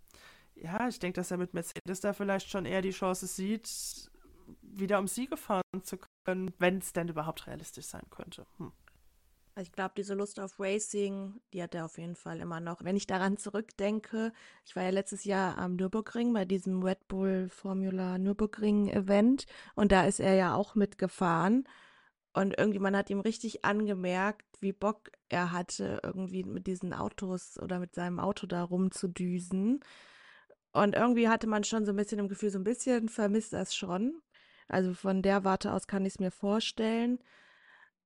ja, ich denke, dass er mit Mercedes da vielleicht schon eher die Chance sieht, wieder um Siege fahren zu können, wenn es denn überhaupt realistisch sein könnte. Hm. Also ich glaube, diese Lust auf Racing, die hat er auf jeden Fall immer noch. Wenn ich daran zurückdenke, ich war ja letztes Jahr am Nürburgring bei diesem Red Bull Formula Nürburgring Event und da ist er ja auch mitgefahren. Und irgendwie, man hat ihm richtig angemerkt, wie Bock er hatte, irgendwie mit diesen Autos oder mit seinem Auto da rumzudüsen. Und irgendwie hatte man schon so ein bisschen im Gefühl, so ein bisschen vermisst er es schon. Also von der Warte aus kann ich es mir vorstellen.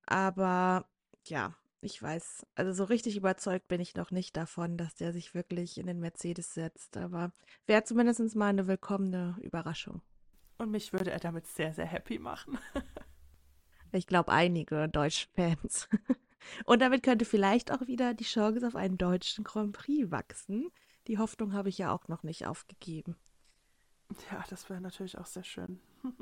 Aber ja, ich weiß, also so richtig überzeugt bin ich noch nicht davon, dass der sich wirklich in den Mercedes setzt. Aber wäre zumindest mal eine willkommene Überraschung. Und mich würde er damit sehr, sehr happy machen. ich glaube, einige deutsche Fans. Und damit könnte vielleicht auch wieder die Chance auf einen deutschen Grand Prix wachsen. Die Hoffnung habe ich ja auch noch nicht aufgegeben. Ja, das wäre natürlich auch sehr schön.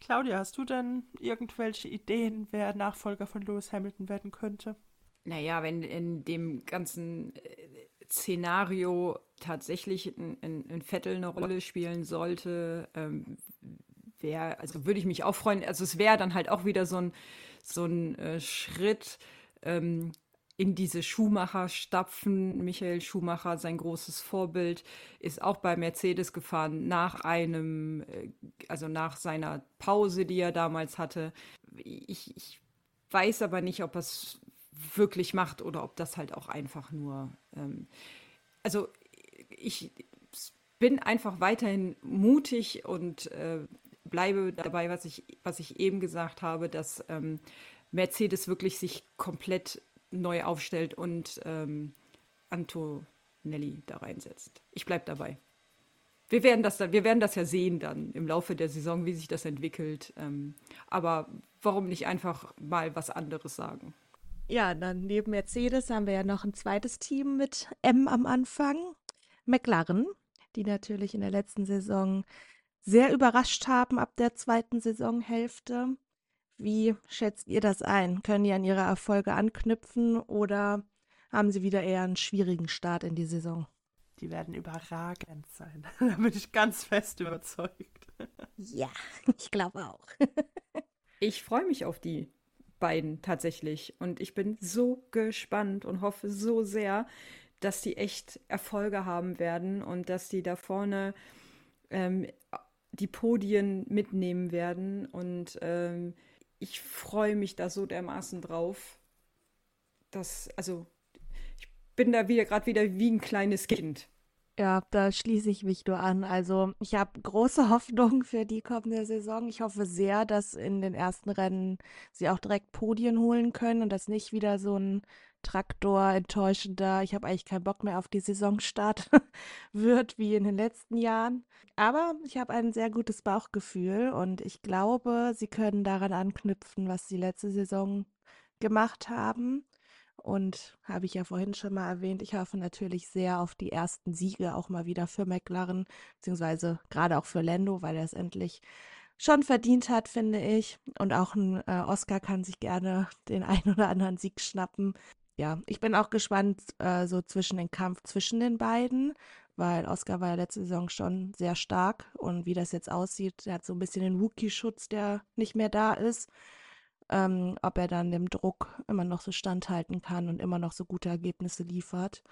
Claudia, hast du denn irgendwelche Ideen, wer Nachfolger von Lewis Hamilton werden könnte? Naja, wenn in dem ganzen äh, Szenario tatsächlich ein, ein, ein Vettel eine Rolle spielen sollte, ähm, wäre, also würde ich mich auch freuen. Also es wäre dann halt auch wieder so ein, so ein äh, Schritt ähm, in diese Schumacher-Stapfen. Michael Schumacher, sein großes Vorbild, ist auch bei Mercedes gefahren nach einem, äh, also nach seiner Pause, die er damals hatte. Ich, ich weiß aber nicht, ob er es wirklich macht oder ob das halt auch einfach nur. Ähm, also ich bin einfach weiterhin mutig und äh, bleibe dabei, was ich, was ich eben gesagt habe, dass ähm, Mercedes wirklich sich komplett neu aufstellt und ähm, Antonelli da reinsetzt. Ich bleibe dabei. Wir werden, das dann, wir werden das ja sehen dann im Laufe der Saison, wie sich das entwickelt. Ähm, aber warum nicht einfach mal was anderes sagen? Ja, dann neben Mercedes haben wir ja noch ein zweites Team mit M am Anfang. McLaren, die natürlich in der letzten Saison sehr überrascht haben ab der zweiten Saisonhälfte. Wie schätzt ihr das ein? Können die an ihre Erfolge anknüpfen oder haben sie wieder eher einen schwierigen Start in die Saison? Die werden überragend sein. da bin ich ganz fest überzeugt. ja, ich glaube auch. ich freue mich auf die beiden tatsächlich und ich bin so gespannt und hoffe so sehr, dass die echt Erfolge haben werden und dass die da vorne ähm, die Podien mitnehmen werden und ähm, ich freue mich da so dermaßen drauf. dass, also, ich bin da wieder gerade wieder wie ein kleines Kind. Ja, da schließe ich mich nur an. Also, ich habe große Hoffnung für die kommende Saison. Ich hoffe sehr, dass in den ersten Rennen sie auch direkt Podien holen können und das nicht wieder so ein Traktor enttäuschender, ich habe eigentlich keinen Bock mehr auf die Saisonstart wird wie in den letzten Jahren. Aber ich habe ein sehr gutes Bauchgefühl und ich glaube, sie können daran anknüpfen, was sie letzte Saison gemacht haben. Und habe ich ja vorhin schon mal erwähnt, ich hoffe natürlich sehr auf die ersten Siege auch mal wieder für McLaren, beziehungsweise gerade auch für Lando, weil er es endlich schon verdient hat, finde ich. Und auch ein äh, Oscar kann sich gerne den ein oder anderen Sieg schnappen ja, ich bin auch gespannt, äh, so zwischen den Kampf zwischen den beiden, weil Oscar war ja letzte Saison schon sehr stark und wie das jetzt aussieht, er hat so ein bisschen den Wookie-Schutz, der nicht mehr da ist. Ähm, ob er dann dem Druck immer noch so standhalten kann und immer noch so gute Ergebnisse liefert.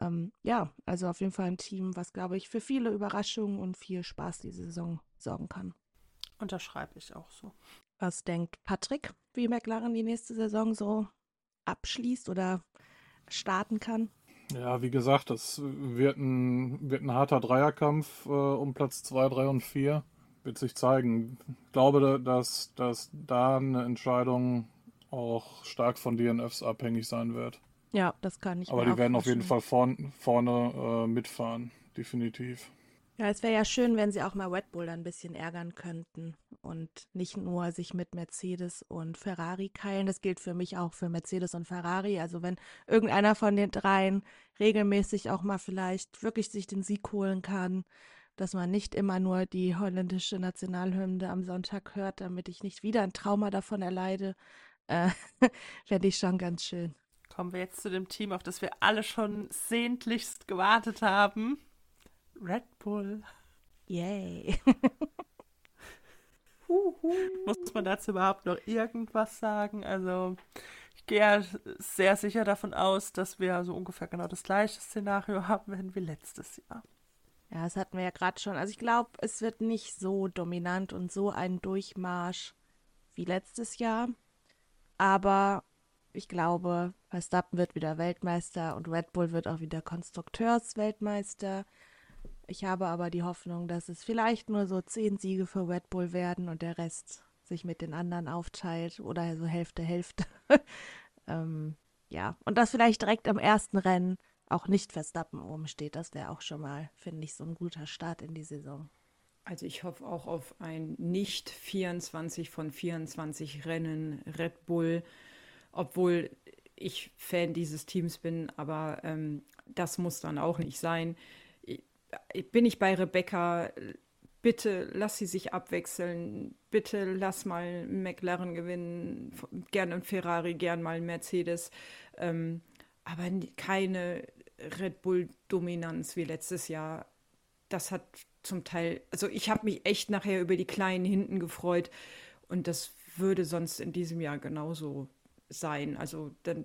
Ähm, ja, also auf jeden Fall ein Team, was, glaube ich, für viele Überraschungen und viel Spaß diese Saison sorgen kann. Unterschreibe ich auch so. Was denkt Patrick, wie McLaren die nächste Saison so abschließt oder starten kann? Ja, wie gesagt, das wird ein, wird ein harter Dreierkampf äh, um Platz 2, 3 und 4. Wird sich zeigen. Ich glaube, dass, dass da eine Entscheidung auch stark von DNFs abhängig sein wird. Ja, das kann ich. Aber die werden auf jeden Fall vorn, vorne äh, mitfahren, definitiv. Ja, es wäre ja schön, wenn sie auch mal Red Bull ein bisschen ärgern könnten und nicht nur sich mit Mercedes und Ferrari keilen. Das gilt für mich auch für Mercedes und Ferrari. Also wenn irgendeiner von den dreien regelmäßig auch mal vielleicht wirklich sich den Sieg holen kann, dass man nicht immer nur die holländische Nationalhymne am Sonntag hört, damit ich nicht wieder ein Trauma davon erleide, äh, fände ich schon ganz schön. Kommen wir jetzt zu dem Team, auf das wir alle schon sehnlichst gewartet haben. Red Bull. Yay. Muss man dazu überhaupt noch irgendwas sagen? Also, ich gehe ja sehr sicher davon aus, dass wir so ungefähr genau das gleiche Szenario haben werden wie letztes Jahr. Ja, das hatten wir ja gerade schon. Also ich glaube, es wird nicht so dominant und so ein Durchmarsch wie letztes Jahr. Aber ich glaube, Verstappen wird wieder Weltmeister und Red Bull wird auch wieder Konstrukteursweltmeister. Ich habe aber die Hoffnung, dass es vielleicht nur so zehn Siege für Red Bull werden und der Rest sich mit den anderen aufteilt oder so Hälfte, Hälfte. ähm, ja, und dass vielleicht direkt am ersten Rennen auch nicht Verstappen oben steht. Das wäre auch schon mal, finde ich, so ein guter Start in die Saison. Also ich hoffe auch auf ein nicht 24 von 24 Rennen Red Bull, obwohl ich Fan dieses Teams bin, aber ähm, das muss dann auch nicht sein. Bin ich bei Rebecca, bitte lass sie sich abwechseln, bitte lass mal McLaren gewinnen, gerne ein Ferrari, gern mal ein Mercedes, ähm, aber keine Red Bull-Dominanz wie letztes Jahr. Das hat zum Teil, also ich habe mich echt nachher über die kleinen hinten gefreut. Und das würde sonst in diesem Jahr genauso sein. Also dann,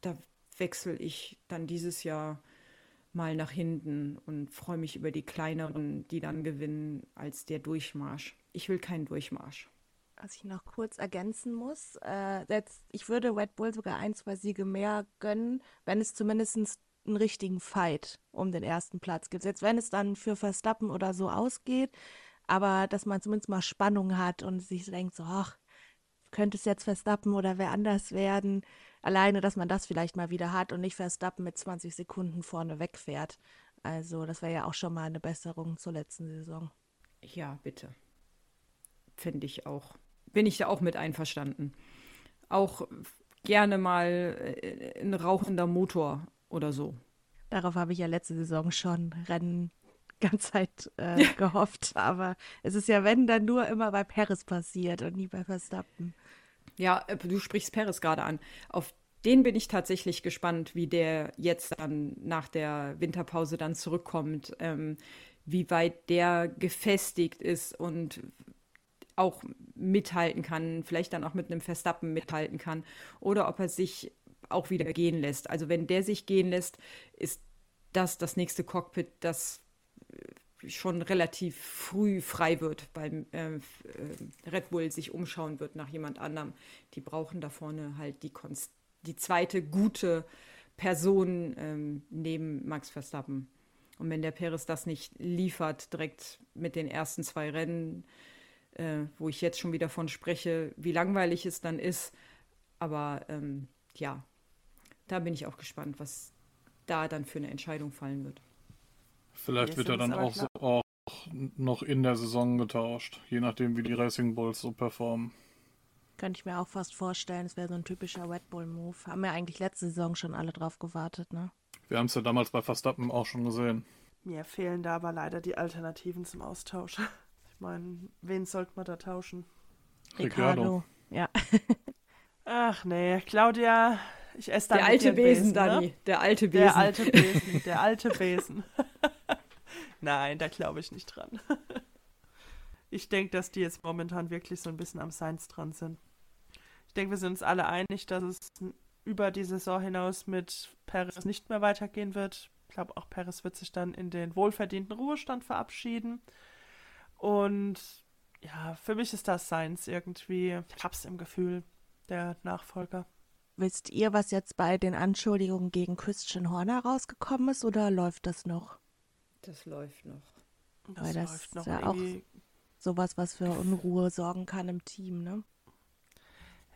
da wechsle ich dann dieses Jahr mal nach hinten und freue mich über die kleineren, die dann gewinnen, als der Durchmarsch. Ich will keinen Durchmarsch. Was ich noch kurz ergänzen muss, äh, jetzt, ich würde Red Bull sogar ein, zwei Siege mehr gönnen, wenn es zumindest einen richtigen Fight um den ersten Platz gibt. Jetzt wenn es dann für Verstappen oder so ausgeht, aber dass man zumindest mal Spannung hat und sich denkt so, ach, könnte es jetzt Verstappen oder wer anders werden. Alleine, dass man das vielleicht mal wieder hat und nicht Verstappen mit 20 Sekunden vorne wegfährt. Also das wäre ja auch schon mal eine Besserung zur letzten Saison. Ja, bitte. Finde ich auch. Bin ich da auch mit einverstanden. Auch gerne mal äh, ein rauchender Motor oder so. Darauf habe ich ja letzte Saison schon Rennen ganz Zeit äh, gehofft. Aber es ist ja, wenn, dann nur immer bei Paris passiert und nie bei Verstappen. Ja, äh, du sprichst Paris gerade an. Auf den bin ich tatsächlich gespannt, wie der jetzt dann nach der Winterpause dann zurückkommt, ähm, wie weit der gefestigt ist und auch mithalten kann, vielleicht dann auch mit einem Verstappen mithalten kann oder ob er sich auch wieder gehen lässt. Also wenn der sich gehen lässt, ist das das nächste Cockpit, das äh, schon relativ früh frei wird, beim äh, äh, Red Bull sich umschauen wird nach jemand anderem. Die brauchen da vorne halt die, Konst die zweite gute Person ähm, neben Max Verstappen. Und wenn der Perez das nicht liefert, direkt mit den ersten zwei Rennen, äh, wo ich jetzt schon wieder von spreche, wie langweilig es dann ist. Aber ähm, ja, da bin ich auch gespannt, was da dann für eine Entscheidung fallen wird. Vielleicht wird er dann auch, so, auch noch in der Saison getauscht, je nachdem, wie die Racing Bulls so performen. Könnte ich mir auch fast vorstellen, es wäre so ein typischer Red Bull-Move. Haben wir eigentlich letzte Saison schon alle drauf gewartet, ne? Wir haben es ja damals bei Verstappen auch schon gesehen. Mir fehlen da aber leider die Alternativen zum Austausch. Ich meine, wen sollte man da tauschen? Ricardo. Ja. Ach nee, Claudia, ich esse Der alte Besen, Besen ne? Dani. Der alte Besen. Der alte Besen. Der alte Besen. Nein, da glaube ich nicht dran. ich denke, dass die jetzt momentan wirklich so ein bisschen am Science dran sind. Ich denke, wir sind uns alle einig, dass es über die Saison hinaus mit Paris nicht mehr weitergehen wird. Ich glaube, auch Paris wird sich dann in den wohlverdienten Ruhestand verabschieden. Und ja, für mich ist das Science irgendwie. Ich hab's im Gefühl, der Nachfolger. Wisst ihr, was jetzt bei den Anschuldigungen gegen Christian Horner rausgekommen ist oder läuft das noch? Das läuft noch. Das Weil das läuft noch ist ja auch sowas, was für Unruhe sorgen kann im Team, ne?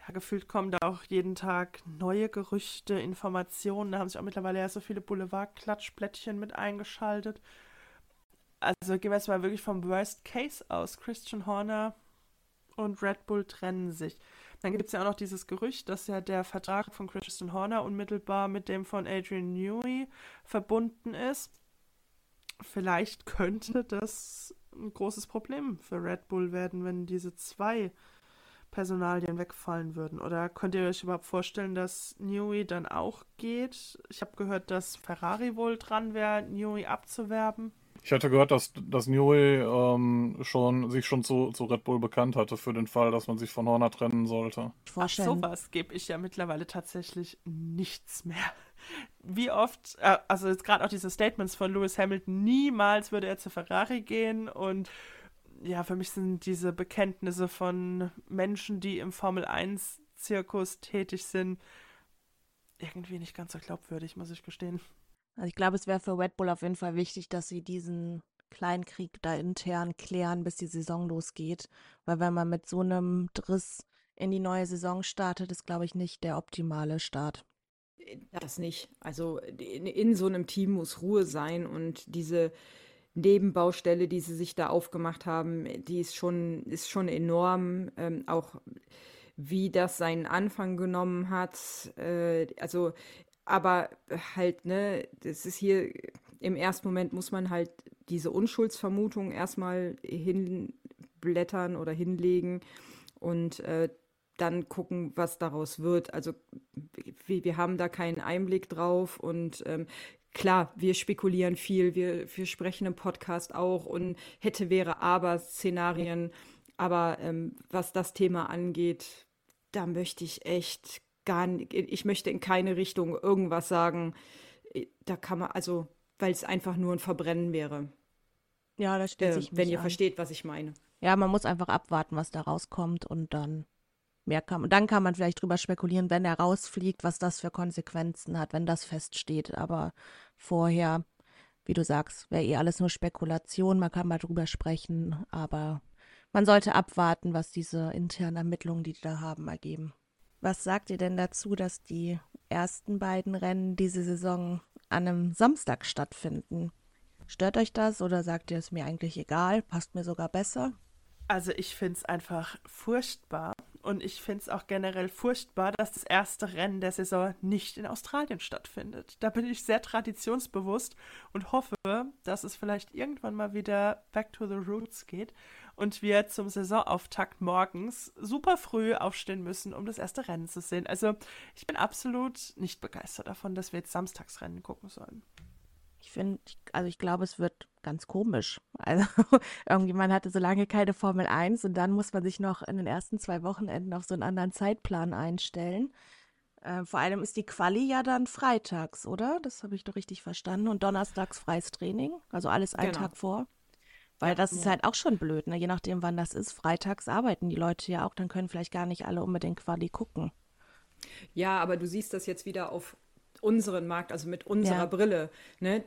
Ja, gefühlt kommen da auch jeden Tag neue Gerüchte, Informationen. Da haben sich auch mittlerweile ja so viele Boulevard-Klatschblättchen mit eingeschaltet. Also gehen wir jetzt mal wirklich vom Worst Case aus. Christian Horner und Red Bull trennen sich. Dann gibt es ja auch noch dieses Gerücht, dass ja der Vertrag von Christian Horner unmittelbar mit dem von Adrian Newey verbunden ist. Vielleicht könnte das ein großes Problem für Red Bull werden, wenn diese zwei Personalien wegfallen würden. Oder könnt ihr euch überhaupt vorstellen, dass Newey dann auch geht? Ich habe gehört, dass Ferrari wohl dran wäre, Newey abzuwerben. Ich hatte gehört, dass, dass Newey ähm, schon, sich schon zu, zu Red Bull bekannt hatte für den Fall, dass man sich von Horner trennen sollte. Ach, sowas gebe ich ja mittlerweile tatsächlich nichts mehr. Wie oft, äh, also jetzt gerade auch diese Statements von Lewis Hamilton, niemals würde er zu Ferrari gehen und ja, für mich sind diese Bekenntnisse von Menschen, die im Formel 1-Zirkus tätig sind, irgendwie nicht ganz so glaubwürdig, muss ich gestehen. Also ich glaube, es wäre für Red Bull auf jeden Fall wichtig, dass sie diesen Kleinkrieg da intern klären, bis die Saison losgeht. Weil wenn man mit so einem Driss in die neue Saison startet, ist, glaube ich, nicht der optimale Start. Das nicht. Also in, in so einem Team muss Ruhe sein und diese Nebenbaustelle, die sie sich da aufgemacht haben, die ist schon, ist schon enorm. Ähm, auch wie das seinen Anfang genommen hat. Äh, also aber halt, ne, das ist hier, im ersten Moment muss man halt diese Unschuldsvermutung erstmal hinblättern oder hinlegen und äh, dann gucken, was daraus wird. Also wir, wir haben da keinen Einblick drauf und ähm, klar, wir spekulieren viel, wir, wir sprechen im Podcast auch und hätte, wäre, aber Szenarien. Aber ähm, was das Thema angeht, da möchte ich echt gar nicht, ich möchte in keine Richtung irgendwas sagen. Äh, da kann man, also, weil es einfach nur ein Verbrennen wäre. Ja, das steht äh, sich Wenn ihr an. versteht, was ich meine. Ja, man muss einfach abwarten, was da rauskommt und dann mehr kann. Und dann kann man vielleicht drüber spekulieren, wenn er rausfliegt, was das für Konsequenzen hat, wenn das feststeht. Aber vorher, wie du sagst, wäre eh alles nur Spekulation. Man kann mal drüber sprechen, aber man sollte abwarten, was diese internen Ermittlungen, die die da haben, ergeben. Was sagt ihr denn dazu, dass die ersten beiden Rennen diese Saison an einem Samstag stattfinden? Stört euch das oder sagt ihr es mir eigentlich egal? Passt mir sogar besser? Also ich finde es einfach furchtbar. Und ich finde es auch generell furchtbar, dass das erste Rennen der Saison nicht in Australien stattfindet. Da bin ich sehr traditionsbewusst und hoffe, dass es vielleicht irgendwann mal wieder back to the roots geht und wir zum Saisonauftakt morgens super früh aufstehen müssen, um das erste Rennen zu sehen. Also ich bin absolut nicht begeistert davon, dass wir jetzt Samstagsrennen gucken sollen. Ich finde, also ich glaube, es wird ganz komisch. Also irgendwie, man hatte so lange keine Formel 1 und dann muss man sich noch in den ersten zwei Wochenenden auf so einen anderen Zeitplan einstellen. Äh, vor allem ist die Quali ja dann freitags, oder? Das habe ich doch richtig verstanden. Und donnerstags freies Training, also alles einen Genau. Tag vor. Weil das ist halt auch schon blöd, ne? Je nachdem, wann das ist. Freitags arbeiten die Leute ja auch, dann können vielleicht gar nicht alle unbedingt Quali gucken. Ja, aber du siehst das jetzt wieder auf unseren Markt, also mit unserer Ja. Brille. Ne?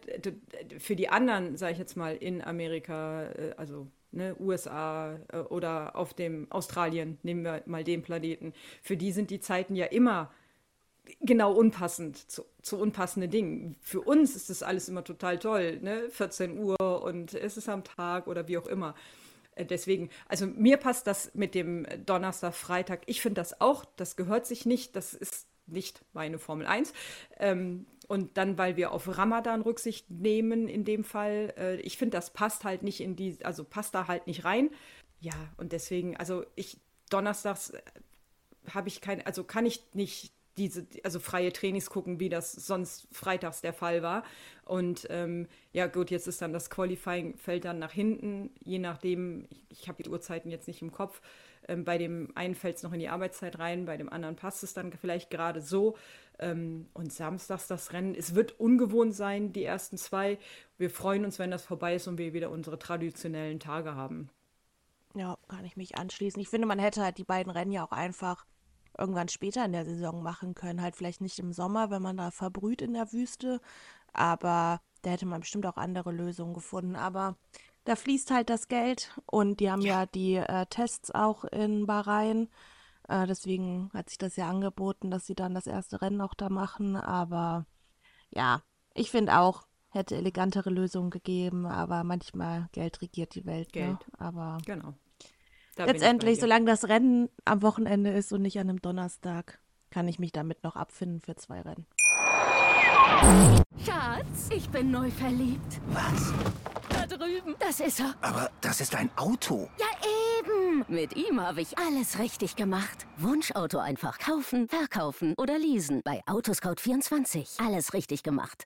Für die anderen, sage ich jetzt mal, in Amerika, äh, also ne, USA äh, oder auf dem Australien, nehmen wir mal den Planeten, für die sind die Zeiten ja immer genau unpassend, zu, zu unpassenden Dingen. Für uns ist das alles immer total toll, ne? 14 Uhr und es ist am Tag oder wie auch immer. Äh, Deswegen, also mir passt das mit dem Donnerstag, Freitag. Ich finde das auch, das gehört sich nicht, das ist nicht meine Formel 1. Ähm, und dann, weil wir auf Ramadan Rücksicht nehmen in dem Fall, äh, ich finde, das passt halt nicht in die, also passt da halt nicht rein. Ja, und deswegen, also ich, donnerstags habe ich kein, also kann ich nicht diese, also freie Trainings gucken, wie das sonst freitags der Fall war. Und ähm, ja, gut, jetzt ist dann das Qualifying fällt dann nach hinten, je nachdem, ich, ich habe die Uhrzeiten jetzt nicht im Kopf. Ähm, bei dem einen fällt es noch in die Arbeitszeit rein, bei dem anderen passt es dann vielleicht gerade so. Ähm, und samstags das Rennen, es wird ungewohnt sein, die ersten zwei. Wir freuen uns, wenn das vorbei ist und wir wieder unsere traditionellen Tage haben. Ja, kann ich mich anschließen. Ich finde, man hätte halt die beiden Rennen ja auch einfach irgendwann später in der Saison machen können. Halt vielleicht nicht im Sommer, wenn man da verbrüht in der Wüste. Aber da hätte man bestimmt auch andere Lösungen gefunden. Aber da fließt halt das Geld und die haben ja, die äh, Tests auch in Bahrain. Äh, deswegen hat sich das ja angeboten, dass sie dann das erste Rennen auch da machen. Aber ja, ich finde auch, hätte elegantere Lösungen gegeben. Aber manchmal Geld regiert die Welt. Ne? Geld. Aber Genau. Da Letztendlich, solange das Rennen am Wochenende ist und nicht an einem Donnerstag, kann ich mich damit noch abfinden für zwei Rennen. Schatz, ich bin neu verliebt. Was? Da drüben. Das ist er. Aber das ist ein Auto. Ja, eben. Mit ihm habe ich alles richtig gemacht. Wunschauto einfach kaufen, verkaufen oder leasen. Bei Autoscout24. Alles richtig gemacht.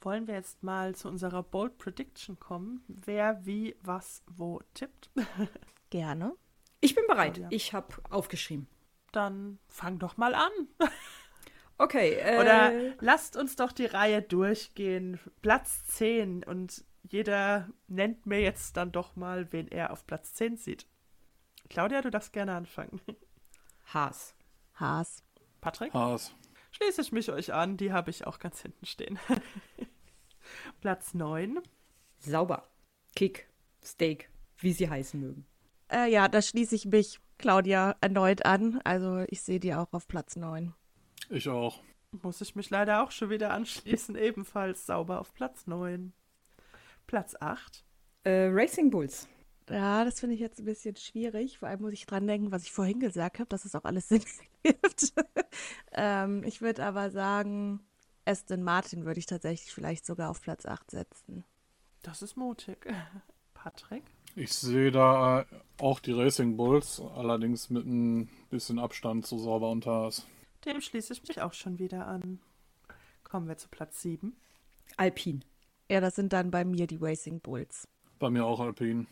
Wollen wir jetzt mal zu unserer Bold Prediction kommen? Wer, wie, was, wo tippt? Gerne. Ich bin bereit. Claudia. Ich habe aufgeschrieben. Dann fang doch mal an. Okay. Äh, Oder lasst uns doch die Reihe durchgehen. Platz 10 und jeder nennt mir jetzt dann doch mal, wen er auf Platz 10 sieht. Claudia, du darfst gerne anfangen. Haas. Haas. Patrick? Haas. Schließe ich mich euch an, die habe ich auch ganz hinten stehen. Platz 9. Sauber. Kick. Steak. Wie sie heißen mögen. Äh, ja, da schließe ich mich, Claudia, erneut an. Also ich sehe die auch auf Platz 9. Ich auch. Muss ich mich leider auch schon wieder anschließen, ebenfalls sauber auf Platz 9. Platz 8. Äh, Racing Bulls. Ja, das finde ich jetzt ein bisschen schwierig. Vor allem muss ich dran denken, was ich vorhin gesagt habe, dass es auch alles Sinn gibt. ähm, ich würde aber sagen, Aston Martin würde ich tatsächlich vielleicht sogar auf Platz 8 setzen. Das ist mutig. Patrick? Ich sehe da äh, auch die Racing Bulls, allerdings mit ein bisschen Abstand zu Sauber und Haas. Dem schließe ich mich auch schon wieder an. Kommen wir zu Platz 7. Alpin. Ja, das sind dann bei mir die Racing Bulls. Bei mir auch Alpine.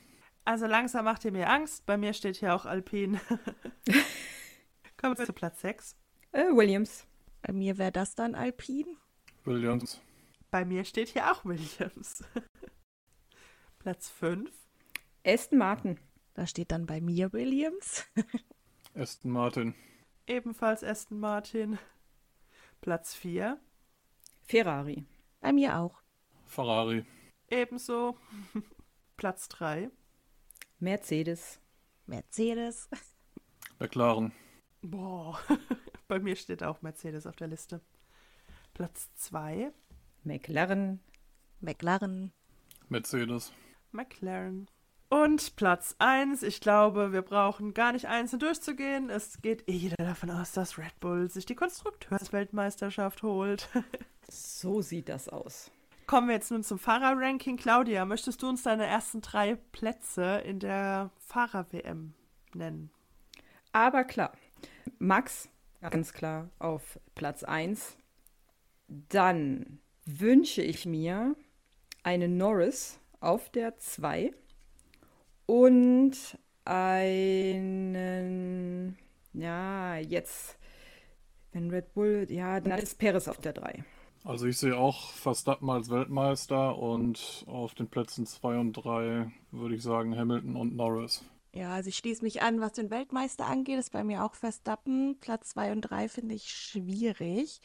Also langsam macht ihr mir Angst. Bei mir steht hier auch Alpin. Kommen wir zu Platz 6. Äh, Williams. Bei mir wäre das dann Alpin. Williams. Bei mir steht hier auch Williams. Platz 5. Aston Martin. Da steht dann bei mir Williams. Aston Martin. Ebenfalls Aston Martin. Platz 4. Ferrari. Bei mir auch. Ferrari. Ebenso. Platz 3. Mercedes. Mercedes. McLaren. Boah. Bei mir steht auch Mercedes auf der Liste. Platz 2. McLaren. McLaren. Mercedes. McLaren. Und Platz 1, ich glaube, wir brauchen gar nicht einzeln durchzugehen. Es geht eh jeder davon aus, dass Red Bull sich die Konstrukteursweltmeisterschaft holt. So sieht das aus. Kommen wir jetzt nun zum Fahrerranking. Claudia, möchtest du uns deine ersten drei Plätze in der Fahrer-WM nennen? Aber klar. Max, ganz klar auf Platz 1. Dann wünsche ich mir einen Norris auf der 2 und einen, ja, jetzt, wenn Red Bull, ja, dann ist Perez auf der 3. Also ich sehe auch Verstappen als Weltmeister und auf den Plätzen 2 und 3 würde ich sagen Hamilton und Norris. Ja, also ich schließe mich an, was den Weltmeister angeht, ist bei mir auch Verstappen. Platz 2 und 3 finde ich schwierig.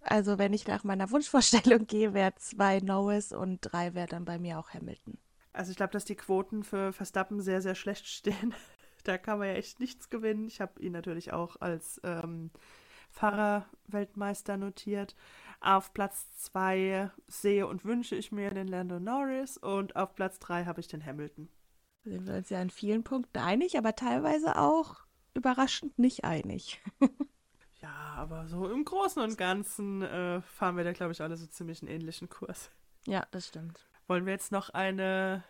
Also wenn ich nach meiner Wunschvorstellung gehe, wäre 2 Norris und 3 wäre dann bei mir auch Hamilton. Also ich glaube, dass die Quoten für Verstappen sehr, sehr schlecht stehen. Da kann man ja echt nichts gewinnen. Ich habe ihn natürlich auch als ähm, Fahrerweltmeister notiert. Auf Platz 2 sehe und wünsche ich mir den Lando Norris und auf Platz 3 habe ich den Hamilton. Da sind wir uns ja in vielen Punkten einig, aber teilweise auch überraschend nicht einig. Ja, aber so im Großen und Ganzen äh, fahren wir da, glaube ich, alle so ziemlich einen ähnlichen Kurs. ja, das stimmt. Wollen wir jetzt noch eine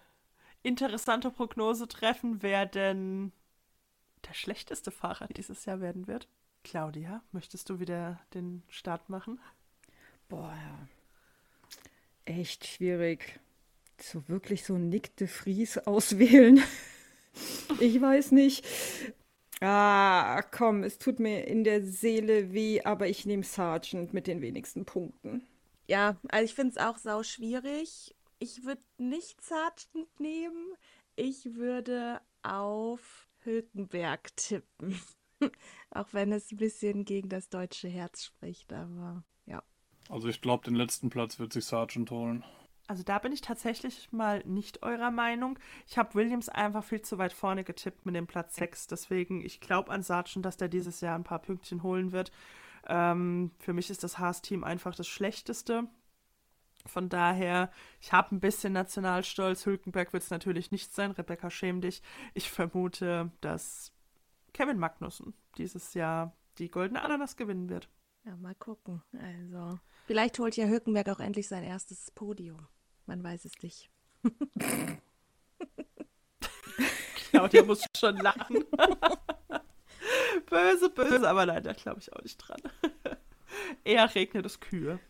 interessante Prognose treffen, wer denn der schlechteste Fahrer dieses Jahr werden wird? Claudia, möchtest du wieder den Start machen? Boah. Echt schwierig. So wirklich so Nick de Vries auswählen. ich weiß nicht. Ah, komm, es tut mir in der Seele weh, aber ich nehme Sargent mit den wenigsten Punkten. Ja, also ich finde es auch sau schwierig. Ich würde nicht Sargent nehmen. Ich würde auf Hülkenberg tippen. auch wenn es ein bisschen gegen das deutsche Herz spricht, aber. Also ich glaube, den letzten Platz wird sich Sargent holen. Also da bin ich tatsächlich mal nicht eurer Meinung. Ich habe Williams einfach viel zu weit vorne getippt mit dem Platz 6. Deswegen, ich glaube an Sargent, dass der dieses Jahr ein paar Pünktchen holen wird. Ähm, für mich ist das Haas-Team einfach das Schlechteste. Von daher, ich habe ein bisschen Nationalstolz. Hülkenberg wird es natürlich nicht sein. Rebecca, schäm dich. Ich vermute, dass Kevin Magnussen dieses Jahr die Goldene Ananas gewinnen wird. Ja, mal gucken. Also, vielleicht holt ja Hülkenberg auch endlich sein erstes Podium. Man weiß es nicht. Claudia muss schon lachen. böse, böse, aber nein, da glaube ich auch nicht dran. Eher regnet es Kühe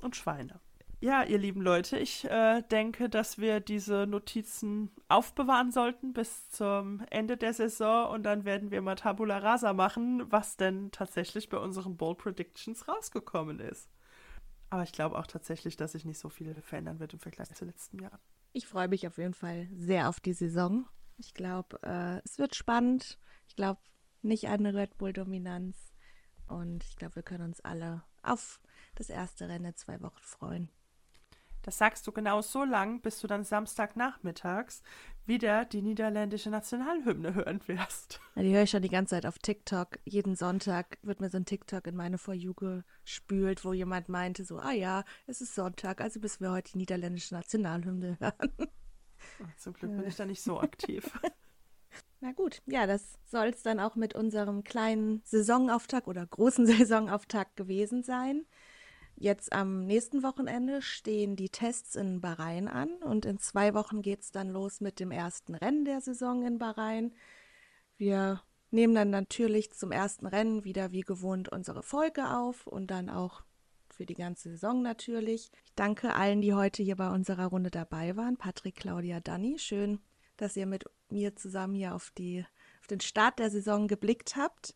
und Schweine. Ja, ihr lieben Leute, ich äh, denke, dass wir diese Notizen aufbewahren sollten bis zum Ende der Saison und dann werden wir mal Tabula Rasa machen, was denn tatsächlich bei unseren Bold Predictions rausgekommen ist. Aber ich glaube auch tatsächlich, dass sich nicht so viel verändern wird im Vergleich zu letzten Jahren. Ich freue mich auf jeden Fall sehr auf die Saison. Ich glaube, äh, es wird spannend. Ich glaube nicht eine Red Bull-Dominanz. Und ich glaube, wir können uns alle auf das erste Rennen zwei Wochen freuen. Das sagst du genau so lang, bis du dann Samstagnachmittags wieder die niederländische Nationalhymne hören wirst. Ja, die höre ich schon die ganze Zeit auf TikTok. Jeden Sonntag wird mir so ein TikTok in meine For You gespült, wo jemand meinte so, ah ja, es ist Sonntag, also müssen wir heute die niederländische Nationalhymne hören. Oh, zum Glück bin ich da nicht so aktiv. Na gut, ja, das soll es dann auch mit unserem kleinen Saisonauftakt oder großen Saisonauftakt gewesen sein. Jetzt am nächsten Wochenende stehen die Tests in Bahrain an und in zwei Wochen geht es dann los mit dem ersten Rennen der Saison in Bahrain. Wir nehmen dann natürlich zum ersten Rennen wieder wie gewohnt unsere Folge auf und dann auch für die ganze Saison natürlich. Ich danke allen, die heute hier bei unserer Runde dabei waren. Patrick, Claudia, Danny, schön, dass ihr mit mir zusammen hier auf, die, auf den Start der Saison geblickt habt.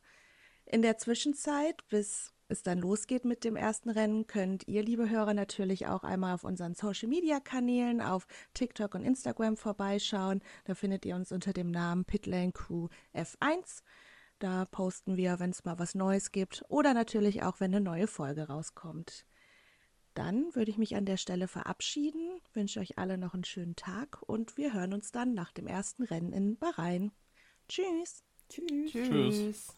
In der Zwischenzeit, bis es dann losgeht mit dem ersten Rennen, könnt ihr, liebe Hörer, natürlich auch einmal auf unseren Social-Media-Kanälen auf TikTok und Instagram vorbeischauen. Da findet ihr uns unter dem Namen Pitlane Crew F1. Da posten wir, wenn es mal was Neues gibt oder natürlich auch, wenn eine neue Folge rauskommt. Dann würde ich mich an der Stelle verabschieden, wünsche euch alle noch einen schönen Tag und wir hören uns dann nach dem ersten Rennen in Bahrain. Tschüss. Tschüss. Tschüss.